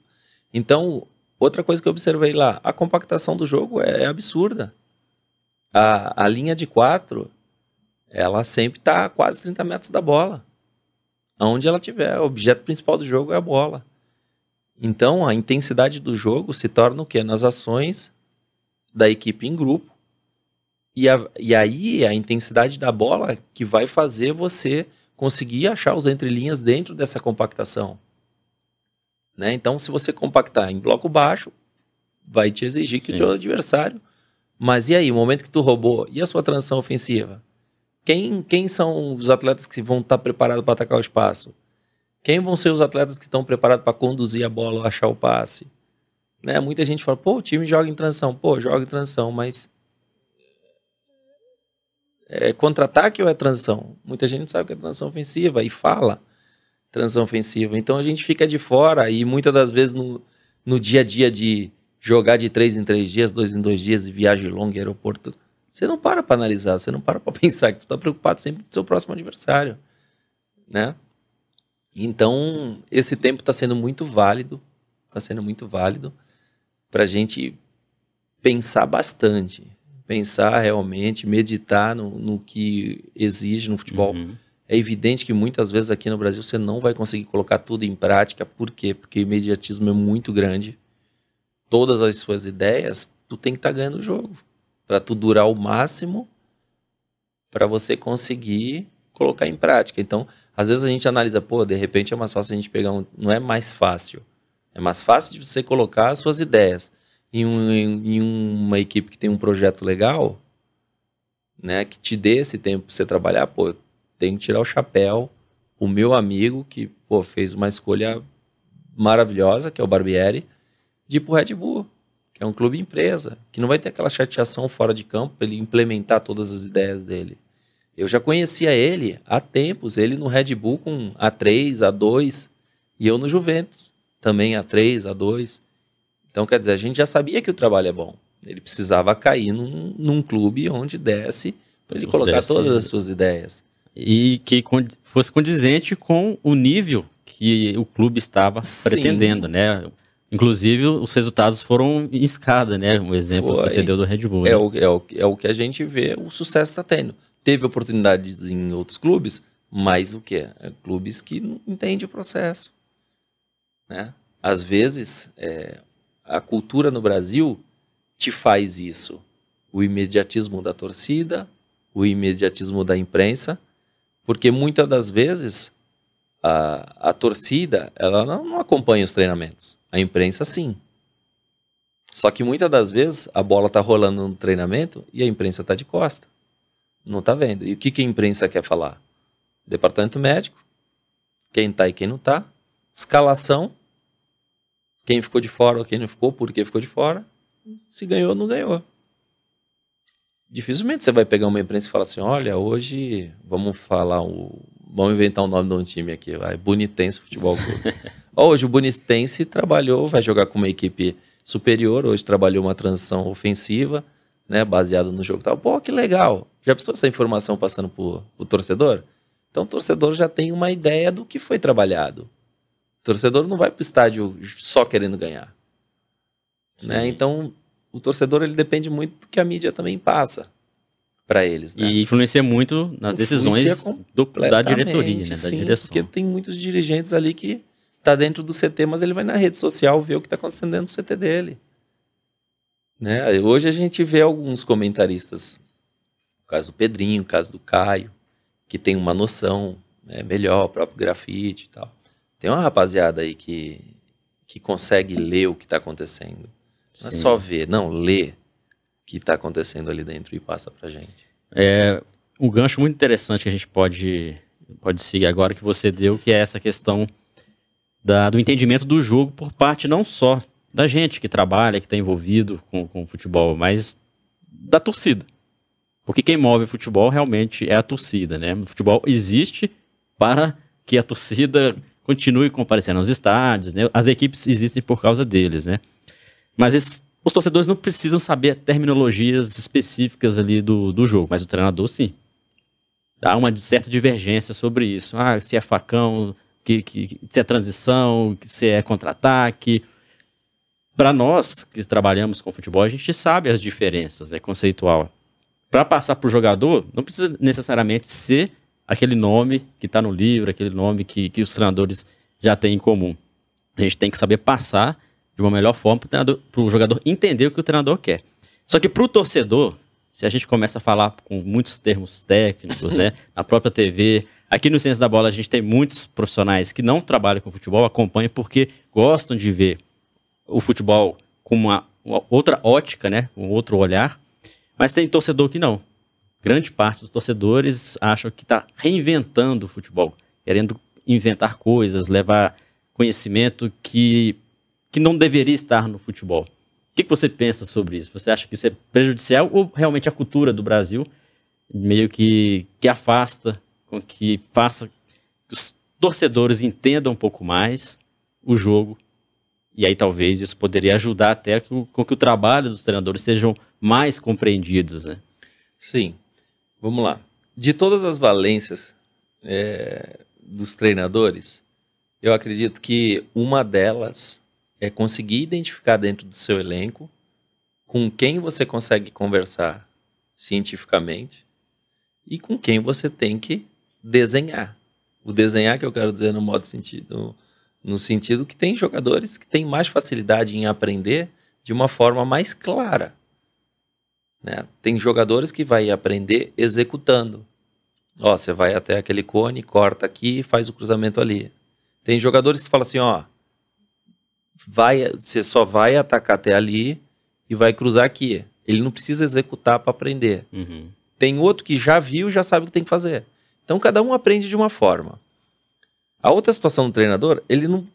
Então, outra coisa que eu observei lá, a compactação do jogo é, é absurda. A, a linha de quatro, ela sempre está a quase 30 metros da bola. Aonde ela tiver, o objeto principal do jogo é a bola. Então, a intensidade do jogo se torna o quê? Nas ações da equipe em grupo. E, a, e aí, a intensidade da bola que vai fazer você conseguir achar os entrelinhas dentro dessa compactação. Né? Então, se você compactar em bloco baixo, vai te exigir que Sim. o teu adversário. Mas e aí, o momento que tu roubou, e a sua transição ofensiva? Quem, quem são os atletas que vão estar preparados para atacar o espaço? Quem vão ser os atletas que estão preparados para conduzir a bola ou achar o passe? Né? Muita gente fala, pô, o time joga em transição. Pô, joga em transição, mas é contra-ataque ou é transição? Muita gente sabe que é transição ofensiva e fala transição ofensiva. Então a gente fica de fora e muitas das vezes no, no dia a dia de jogar de três em três dias, dois em dois dias, viagem longa, aeroporto, você não para para analisar, você não para para (laughs) pensar que você está preocupado sempre com o seu próximo adversário, né? Então esse tempo está sendo muito válido, está sendo muito válido para a gente pensar bastante pensar realmente, meditar no, no que exige no futebol. Uhum. É evidente que muitas vezes aqui no Brasil você não vai conseguir colocar tudo em prática. Por quê? Porque o imediatismo é muito grande. Todas as suas ideias, tu tem que estar tá ganhando o jogo. Para tu durar o máximo, para você conseguir colocar em prática. Então, às vezes a gente analisa, pô, de repente é mais fácil a gente pegar um. Não é mais fácil. É mais fácil de você colocar as suas ideias em, um, em, uma equipe que tem um projeto legal, né, que te dê esse tempo para você trabalhar, pô, tem que tirar o chapéu. O meu amigo que pô, fez uma escolha maravilhosa, que é o Barbieri, de ir pro Red Bull, que é um clube empresa, que não vai ter aquela chateação fora de campo para ele implementar todas as ideias dele. Eu já conhecia ele há tempos, ele no Red Bull com A3, A2, e eu no Juventus, também A3, A2. Então, quer dizer, a gente já sabia que o trabalho é bom. Ele precisava cair num, num clube onde desse para ele colocar todas as suas ideias. E que fosse condizente com o nível que o clube estava Sim. pretendendo, né? Inclusive, os resultados foram em escada, né? Um exemplo Foi. que você deu do Red Bull. É, né? o, é, o, é o que a gente vê, o sucesso está tendo. Teve oportunidades em outros clubes, mas o que? É, clubes que não entendem o processo. Né? Às vezes, é, a cultura no Brasil te faz isso. O imediatismo da torcida, o imediatismo da imprensa, porque muitas das vezes a, a torcida ela não, não acompanha os treinamentos. A imprensa sim. Só que muitas das vezes a bola está rolando no treinamento e a imprensa está de costa. Não está vendo. E o que, que a imprensa quer falar? Departamento médico, quem está e quem não está, escalação quem ficou de fora ou quem não ficou, por que ficou de fora. Se ganhou ou não ganhou. Dificilmente você vai pegar uma imprensa e falar assim: olha, hoje vamos falar, o, vamos inventar o um nome de um time aqui, vai, Bonitense Futebol Clube. (laughs) hoje o Bonitense trabalhou, vai jogar com uma equipe superior, hoje trabalhou uma transição ofensiva, né, baseado no jogo tal. Pô, que legal. Já pensou essa informação passando para o torcedor? Então o torcedor já tem uma ideia do que foi trabalhado. O torcedor não vai para o estádio só querendo ganhar. Né? Então, o torcedor ele depende muito do que a mídia também passa para eles. Né? E influencia muito nas decisões do, da diretoria, né? da sim, direção. Porque tem muitos dirigentes ali que tá dentro do CT, mas ele vai na rede social ver o que está acontecendo dentro do CT dele. Né? Hoje a gente vê alguns comentaristas, o caso do Pedrinho, o caso do Caio, que tem uma noção né, melhor, o próprio grafite e tal. Tem uma rapaziada aí que, que consegue ler o que está acontecendo. Não é só ver, não, ler que está acontecendo ali dentro e passa pra gente. É um gancho muito interessante que a gente pode, pode seguir agora que você deu, que é essa questão da, do entendimento do jogo por parte não só da gente que trabalha, que está envolvido com, com o futebol, mas da torcida. Porque quem move o futebol realmente é a torcida, né? O futebol existe para que a torcida continue comparecendo aos estádios, né? As equipes existem por causa deles, né? Mas esses, os torcedores não precisam saber terminologias específicas ali do, do jogo, mas o treinador sim. Há uma certa divergência sobre isso. Ah, se é facão, que, que, se é transição, se é contra-ataque. Para nós que trabalhamos com futebol, a gente sabe as diferenças, é conceitual. Para passar para o jogador, não precisa necessariamente ser aquele nome que está no livro, aquele nome que, que os treinadores já têm em comum. A gente tem que saber passar de uma melhor forma para o jogador entender o que o treinador quer. Só que para o torcedor, se a gente começa a falar com muitos termos técnicos, né, (laughs) na própria TV, aqui no Ciência da Bola a gente tem muitos profissionais que não trabalham com futebol, acompanham porque gostam de ver o futebol com uma, uma outra ótica, né, um outro olhar, mas tem torcedor que não. Grande parte dos torcedores acham que está reinventando o futebol, querendo inventar coisas, levar conhecimento que que não deveria estar no futebol. O que, que você pensa sobre isso? Você acha que isso é prejudicial ou realmente a cultura do Brasil meio que, que afasta, com que faça que os torcedores entendam um pouco mais o jogo e aí talvez isso poderia ajudar até com, que o trabalho dos treinadores sejam mais compreendidos, né? Sim. Vamos lá. De todas as valências é, dos treinadores, eu acredito que uma delas é conseguir identificar dentro do seu elenco com quem você consegue conversar cientificamente e com quem você tem que desenhar. O desenhar que eu quero dizer no modo sentido, no sentido que tem jogadores que têm mais facilidade em aprender de uma forma mais clara. Né? Tem jogadores que vai aprender executando. Ó, você vai até aquele cone, corta aqui faz o cruzamento ali. Tem jogadores que falam assim, ó, vai, você só vai atacar até ali e vai cruzar aqui. Ele não precisa executar para aprender. Uhum. Tem outro que já viu e já sabe o que tem que fazer. Então cada um aprende de uma forma. A outra situação do treinador, ele não,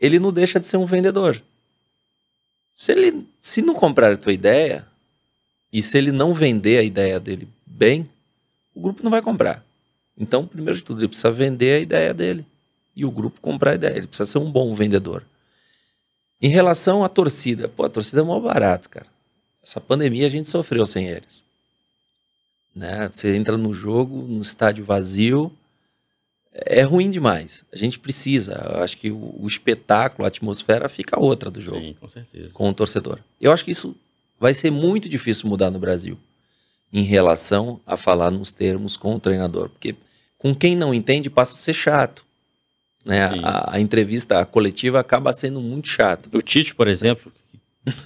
ele não deixa de ser um vendedor. Se ele se não comprar a tua ideia e se ele não vender a ideia dele bem, o grupo não vai comprar. Então, primeiro de tudo, ele precisa vender a ideia dele e o grupo comprar a ideia. Ele precisa ser um bom vendedor. Em relação à torcida, pô, a torcida é mó barato, cara. Essa pandemia a gente sofreu sem eles. Né? Você entra no jogo, no estádio vazio, é ruim demais. A gente precisa. Eu acho que o, o, espetáculo, a atmosfera fica outra do jogo. Sim, com certeza. Com o torcedor. Eu acho que isso vai ser muito difícil mudar no Brasil em relação a falar nos termos com o treinador. Porque com quem não entende passa a ser chato. Né? A, a, entrevista a coletiva acaba sendo muito chata. O Tite, por exemplo,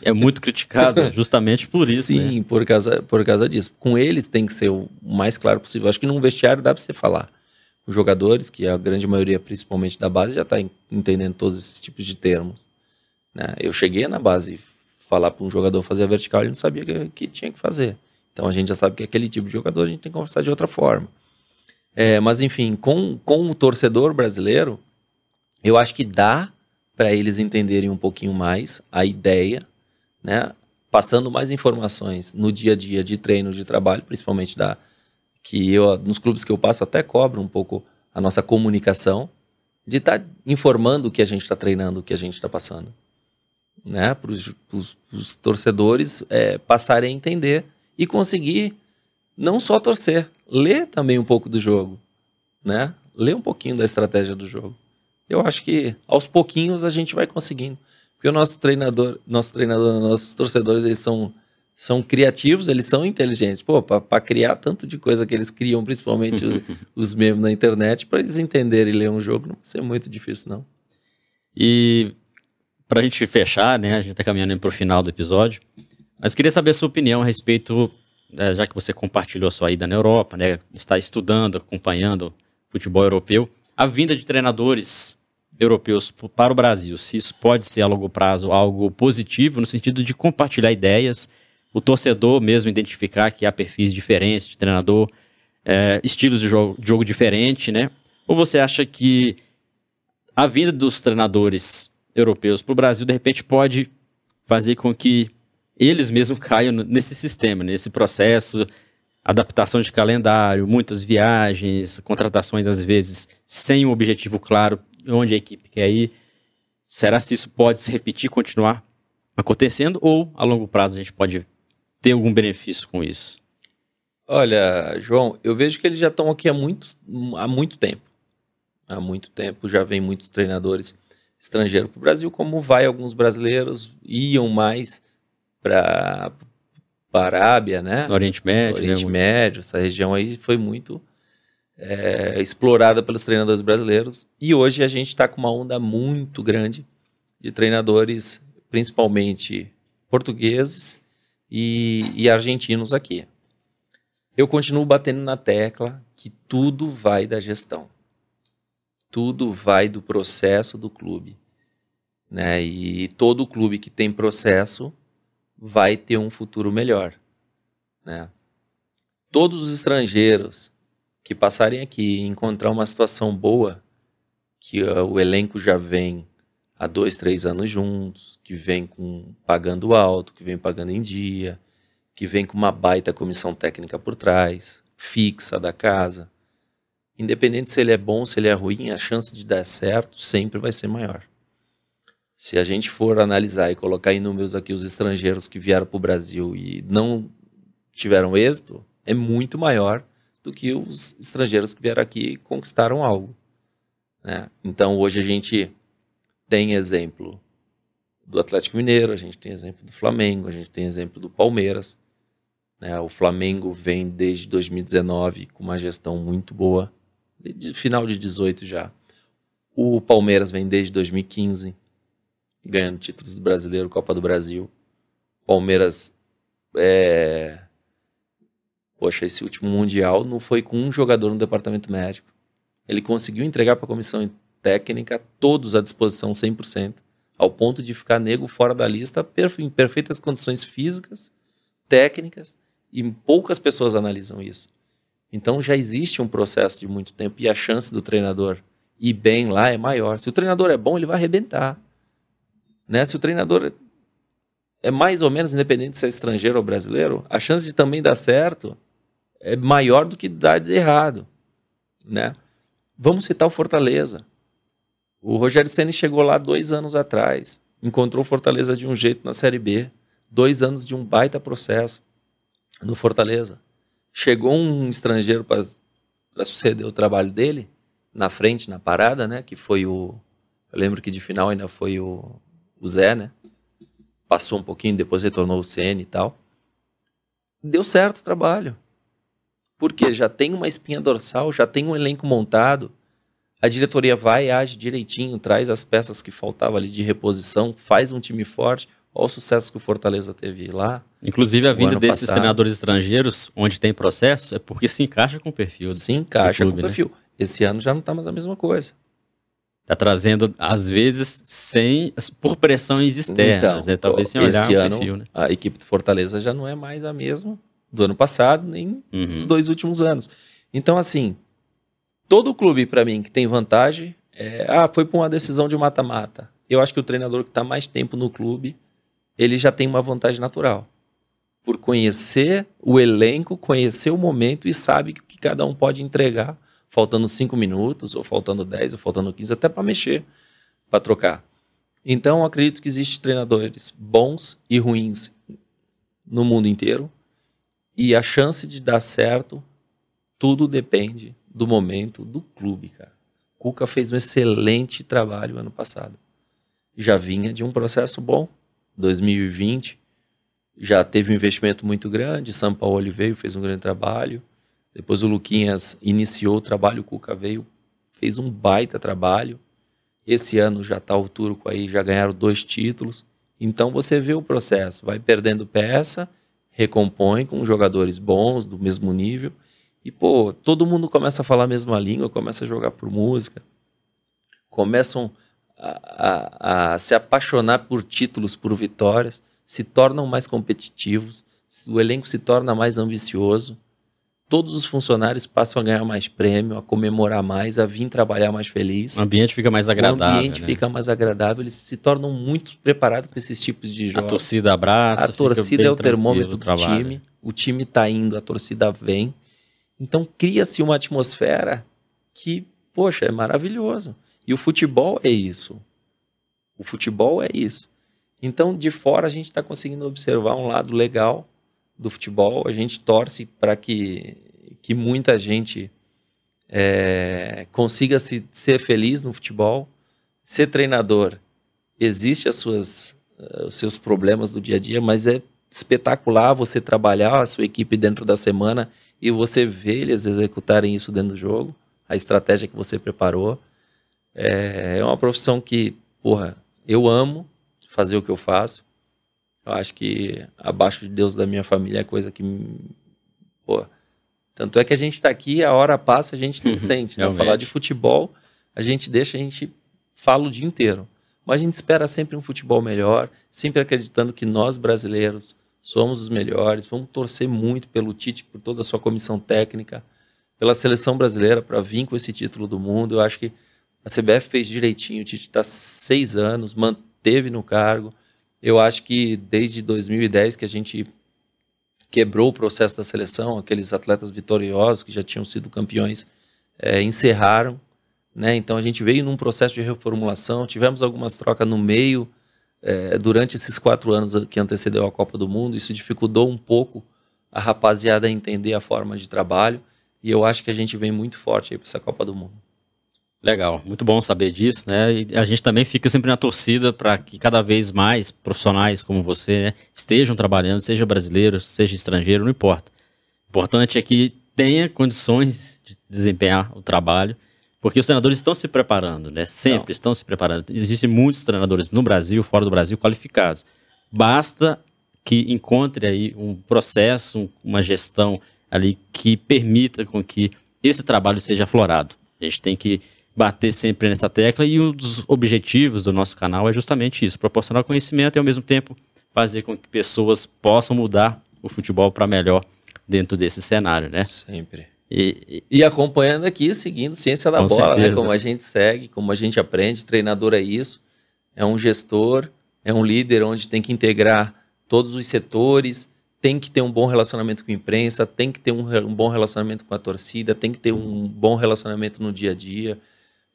é muito criticado justamente por isso. Sim, né? por, causa, por causa disso. Com eles tem que ser o mais claro possível. Acho que num vestiário dá para você falar. Os jogadores, que a grande maioria, principalmente da base, já está entendendo todos esses tipos de termos. Né? Eu cheguei na base falar para um jogador fazer a vertical, ele não sabia que, que, tinha que fazer. Então a gente já sabe que aquele tipo de jogador a gente tem que conversar de outra forma. É, mas enfim, com, com o torcedor brasileiro, eu acho que dá para eles entenderem um pouquinho mais a ideia, né? Passando mais informações no dia a dia de treino, de trabalho, principalmente da que eu nos clubes que eu passo até cobro um pouco a nossa comunicação de estar tá informando o que a gente está treinando, o que a gente está passando, né? Para os torcedores é, passarem a entender e conseguir não só torcer, ler também um pouco do jogo, né? Ler um pouquinho da estratégia do jogo eu acho que aos pouquinhos a gente vai conseguindo. Porque o nosso treinador, nosso treinador, nossos torcedores, eles são, são criativos, eles são inteligentes. Pô, para criar tanto de coisa que eles criam, principalmente os, (laughs) os memes na internet, para eles entenderem e ler um jogo, não vai ser muito difícil, não. E para a gente fechar, né, a gente está caminhando para o final do episódio, mas queria saber a sua opinião a respeito, né, já que você compartilhou a sua ida na Europa, né, está estudando, acompanhando futebol europeu, a vinda de treinadores europeus para o Brasil, se isso pode ser a longo prazo algo positivo, no sentido de compartilhar ideias, o torcedor mesmo identificar que há perfis diferentes de treinador, é, estilos de jogo, jogo diferente, né? Ou você acha que a vinda dos treinadores europeus para o Brasil, de repente, pode fazer com que eles mesmos (laughs) caiam nesse sistema, nesse processo, adaptação de calendário, muitas viagens, contratações às vezes sem um objetivo claro onde a equipe quer ir. Será se isso pode se repetir, continuar acontecendo ou a longo prazo a gente pode ter algum benefício com isso? Olha, João, eu vejo que eles já estão aqui há muito, há muito tempo. Há muito tempo já vem muitos treinadores estrangeiros para o Brasil, como vai alguns brasileiros, iam mais para a Arábia, né? No Oriente Médio. No Oriente né? Médio, essa região aí foi muito é, explorada pelos treinadores brasileiros. E hoje a gente está com uma onda muito grande de treinadores, principalmente portugueses e, e argentinos aqui. Eu continuo batendo na tecla que tudo vai da gestão. Tudo vai do processo do clube. Né? E todo clube que tem processo vai ter um futuro melhor. Né? Todos os estrangeiros que passarem aqui e encontrar uma situação boa, que uh, o elenco já vem há dois, três anos juntos, que vem com pagando alto, que vem pagando em dia, que vem com uma baita comissão técnica por trás, fixa da casa. Independente se ele é bom, se ele é ruim, a chance de dar certo sempre vai ser maior. Se a gente for analisar e colocar em números aqui os estrangeiros que vieram para o Brasil e não tiveram êxito, é muito maior do que os estrangeiros que vieram aqui e conquistaram algo. Né? Então hoje a gente tem exemplo do Atlético Mineiro, a gente tem exemplo do Flamengo, a gente tem exemplo do Palmeiras. Né? O Flamengo vem desde 2019 com uma gestão muito boa, de final de 18 já. O Palmeiras vem desde 2015 ganhando títulos do Brasileiro, Copa do Brasil. Palmeiras, é... poxa, esse último Mundial não foi com um jogador no departamento médico. Ele conseguiu entregar para a comissão técnica todos à disposição 100%, ao ponto de ficar nego fora da lista em perfeitas condições físicas, técnicas, e poucas pessoas analisam isso. Então já existe um processo de muito tempo e a chance do treinador ir bem lá é maior. Se o treinador é bom, ele vai arrebentar. Né? Se o treinador é mais ou menos independente se é estrangeiro ou brasileiro, a chance de também dar certo é maior do que dar de errado. Né? Vamos citar o Fortaleza. O Rogério Ceni chegou lá dois anos atrás, encontrou o Fortaleza de um jeito na Série B, dois anos de um baita processo no Fortaleza. Chegou um estrangeiro para suceder o trabalho dele, na frente, na parada, né? Que foi o. Eu lembro que de final ainda foi o o Zé, né? Passou um pouquinho, depois retornou o CN e tal. Deu certo o trabalho. Porque já tem uma espinha dorsal, já tem um elenco montado. A diretoria vai, age direitinho, traz as peças que faltavam ali de reposição, faz um time forte. Olha o sucesso que o Fortaleza teve lá. Inclusive, a vinda desses passado. treinadores estrangeiros, onde tem processo, é porque se encaixa com o perfil. Se encaixa clube, com o né? perfil. Né? Esse ano já não está mais a mesma coisa. Tá trazendo, às vezes, sem por pressões externas, então, né? Talvez sem olhar esse ano, perfil, né? A equipe do Fortaleza já não é mais a mesma do ano passado, nem uhum. dos dois últimos anos. Então, assim, todo clube, para mim, que tem vantagem, é, ah, foi por uma decisão de mata-mata. Eu acho que o treinador que está mais tempo no clube, ele já tem uma vantagem natural. Por conhecer o elenco, conhecer o momento e sabe que cada um pode entregar faltando 5 minutos, ou faltando 10, ou faltando 15, até para mexer, para trocar. Então, acredito que existem treinadores bons e ruins no mundo inteiro, e a chance de dar certo, tudo depende do momento do clube, cara. Cuca fez um excelente trabalho ano passado. Já vinha de um processo bom. 2020 já teve um investimento muito grande. São Paulo veio, fez um grande trabalho. Depois o Luquinhas iniciou o trabalho, o Cuca veio, fez um baita trabalho. Esse ano já está o Turco aí, já ganharam dois títulos. Então você vê o processo, vai perdendo peça, recompõe com jogadores bons, do mesmo nível. E, pô, todo mundo começa a falar a mesma língua, começa a jogar por música, começam a, a, a se apaixonar por títulos, por vitórias, se tornam mais competitivos, o elenco se torna mais ambicioso todos os funcionários passam a ganhar mais prêmio, a comemorar mais, a vir trabalhar mais feliz. O ambiente fica mais agradável. O ambiente né? fica mais agradável, eles se tornam muito preparados para esses tipos de jogos. A torcida abraça. A torcida é o termômetro do time. O time está indo, a torcida vem. Então cria-se uma atmosfera que, poxa, é maravilhoso. E o futebol é isso. O futebol é isso. Então, de fora, a gente está conseguindo observar um lado legal do futebol. A gente torce para que, que muita gente é, consiga se, ser feliz no futebol. Ser treinador, existe as suas, uh, os seus problemas do dia a dia, mas é espetacular você trabalhar a sua equipe dentro da semana e você ver eles executarem isso dentro do jogo, a estratégia que você preparou. É, é uma profissão que, porra, eu amo fazer o que eu faço. Eu acho que abaixo de Deus da minha família é coisa que. Pô. Tanto é que a gente está aqui, a hora passa, a gente não sente. Né? Falar de futebol, a gente deixa, a gente fala o dia inteiro. Mas a gente espera sempre um futebol melhor, sempre acreditando que nós brasileiros somos os melhores. Vamos torcer muito pelo Tite, por toda a sua comissão técnica, pela seleção brasileira para vir com esse título do mundo. Eu acho que a CBF fez direitinho. O Tite está seis anos, manteve no cargo. Eu acho que desde 2010 que a gente quebrou o processo da seleção, aqueles atletas vitoriosos que já tinham sido campeões é, encerraram, né? Então a gente veio num processo de reformulação, tivemos algumas trocas no meio é, durante esses quatro anos que antecedeu a Copa do Mundo, isso dificultou um pouco a rapaziada a entender a forma de trabalho e eu acho que a gente vem muito forte para essa Copa do Mundo. Legal, muito bom saber disso, né? E a gente também fica sempre na torcida para que cada vez mais profissionais como você né, estejam trabalhando, seja brasileiro, seja estrangeiro, não importa. O importante é que tenha condições de desempenhar o trabalho, porque os treinadores estão se preparando, né? Sempre não. estão se preparando. Existem muitos treinadores no Brasil, fora do Brasil, qualificados. Basta que encontre aí um processo, uma gestão ali que permita com que esse trabalho seja aflorado. A gente tem que bater sempre nessa tecla e um dos objetivos do nosso canal é justamente isso, proporcionar conhecimento e ao mesmo tempo fazer com que pessoas possam mudar o futebol para melhor dentro desse cenário, né? Sempre. E, e, e acompanhando aqui, seguindo Ciência da Bola, né? certeza. né? Como a gente segue, como a gente aprende, treinador é isso, é um gestor, é um líder onde tem que integrar todos os setores, tem que ter um bom relacionamento com a imprensa, tem que ter um, um bom relacionamento com a torcida, tem que ter um bom relacionamento no dia a dia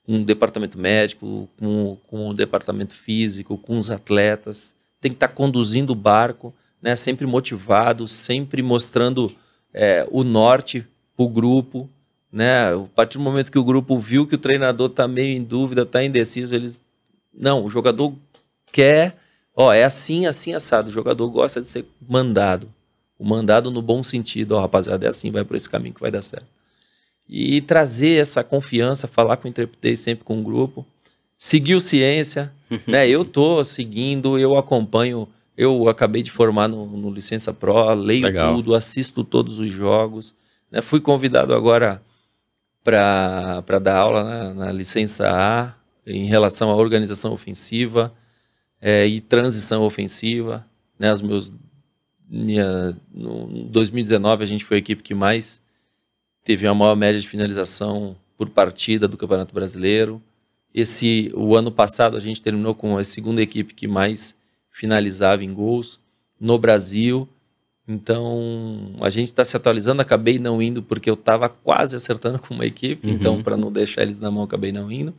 com o departamento médico, com, com o departamento físico, com os atletas. Tem que estar tá conduzindo o barco, né, sempre motivado, sempre mostrando é, o norte para o grupo. Né? A partir do momento que o grupo viu que o treinador está meio em dúvida, está indeciso, eles. Não, o jogador quer. Ó, é assim, assim, assado. O jogador gosta de ser mandado. O mandado no bom sentido, ó, rapaziada, é assim, vai por esse caminho que vai dar certo e trazer essa confiança, falar com o Interpretei sempre com o grupo, seguir o Ciência, (laughs) né? Eu tô seguindo, eu acompanho, eu acabei de formar no, no Licença Pro, leio Legal. tudo, assisto todos os jogos, né? Fui convidado agora para dar aula na, na, Licença A em relação à organização ofensiva é, e transição ofensiva, né? Os meus minha, no 2019 a gente foi a equipe que mais teve a maior média de finalização por partida do Campeonato Brasileiro. Esse, o ano passado a gente terminou com a segunda equipe que mais finalizava em gols no Brasil. Então a gente está se atualizando. Acabei não indo porque eu estava quase acertando (laughs) com uma equipe. Uhum. Então para não deixar eles na mão acabei não indo.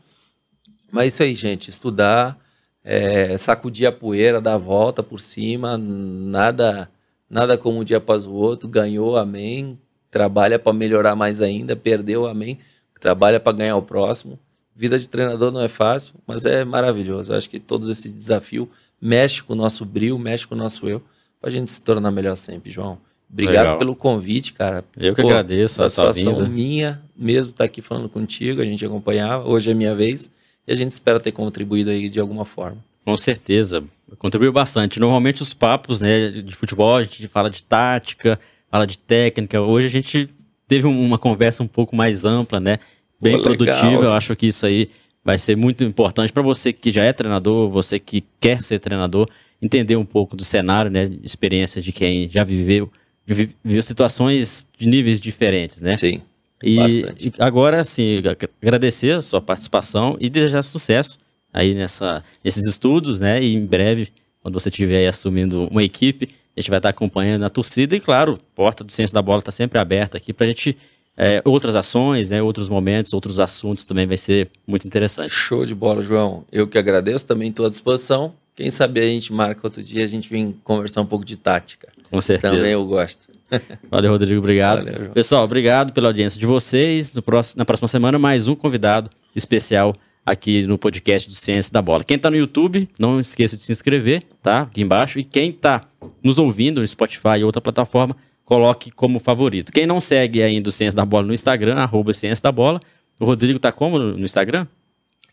Mas isso aí, gente. Estudar, é, sacudir a poeira, dar a volta por cima. Nada, nada como um dia após o outro. Ganhou, amém trabalha para melhorar mais ainda, perdeu, amém. Trabalha para ganhar o próximo. Vida de treinador não é fácil, mas é maravilhoso. Eu acho que todos esses desafios mexem com o nosso brilho, mexem com o nosso eu, para a gente se tornar melhor sempre, João. Obrigado Legal. pelo convite, cara. Eu que Pô, agradeço a sua vinda. minha mesmo estar tá aqui falando contigo, a gente acompanhava, hoje é minha vez e a gente espera ter contribuído aí de alguma forma. Com certeza, contribuiu bastante. Normalmente os papos né, de futebol, a gente fala de tática, fala de técnica. Hoje a gente teve uma conversa um pouco mais ampla, né? Bem Pô, produtiva. Eu acho que isso aí vai ser muito importante para você que já é treinador, você que quer ser treinador, entender um pouco do cenário, né? Experiências de quem já viveu viveu situações de níveis diferentes, né? Sim. E, e agora, assim, agradecer a sua participação e desejar sucesso aí nessa, nesses estudos, né? E em breve, quando você estiver aí assumindo uma equipe, a gente vai estar acompanhando a torcida e, claro, porta do Ciência da Bola está sempre aberta aqui para a gente é, outras ações, né, outros momentos, outros assuntos também vai ser muito interessante. Show de bola, João. Eu que agradeço, também estou à disposição. Quem sabe a gente marca outro dia, a gente vem conversar um pouco de tática. Com certeza. Também eu gosto. (laughs) Valeu, Rodrigo, obrigado. Valeu, Pessoal, obrigado pela audiência de vocês. Próximo, na próxima semana, mais um convidado especial aqui no podcast do Ciência da Bola. Quem está no YouTube, não esqueça de se inscrever, tá? Aqui embaixo. E quem está nos ouvindo no Spotify e outra plataforma, coloque como favorito. Quem não segue ainda o Ciência da Bola no Instagram, arroba Ciência da Bola. O Rodrigo tá como no Instagram?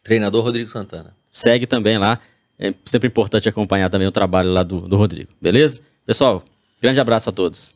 Treinador Rodrigo Santana. Segue também lá. É sempre importante acompanhar também o trabalho lá do, do Rodrigo, beleza? Pessoal, grande abraço a todos.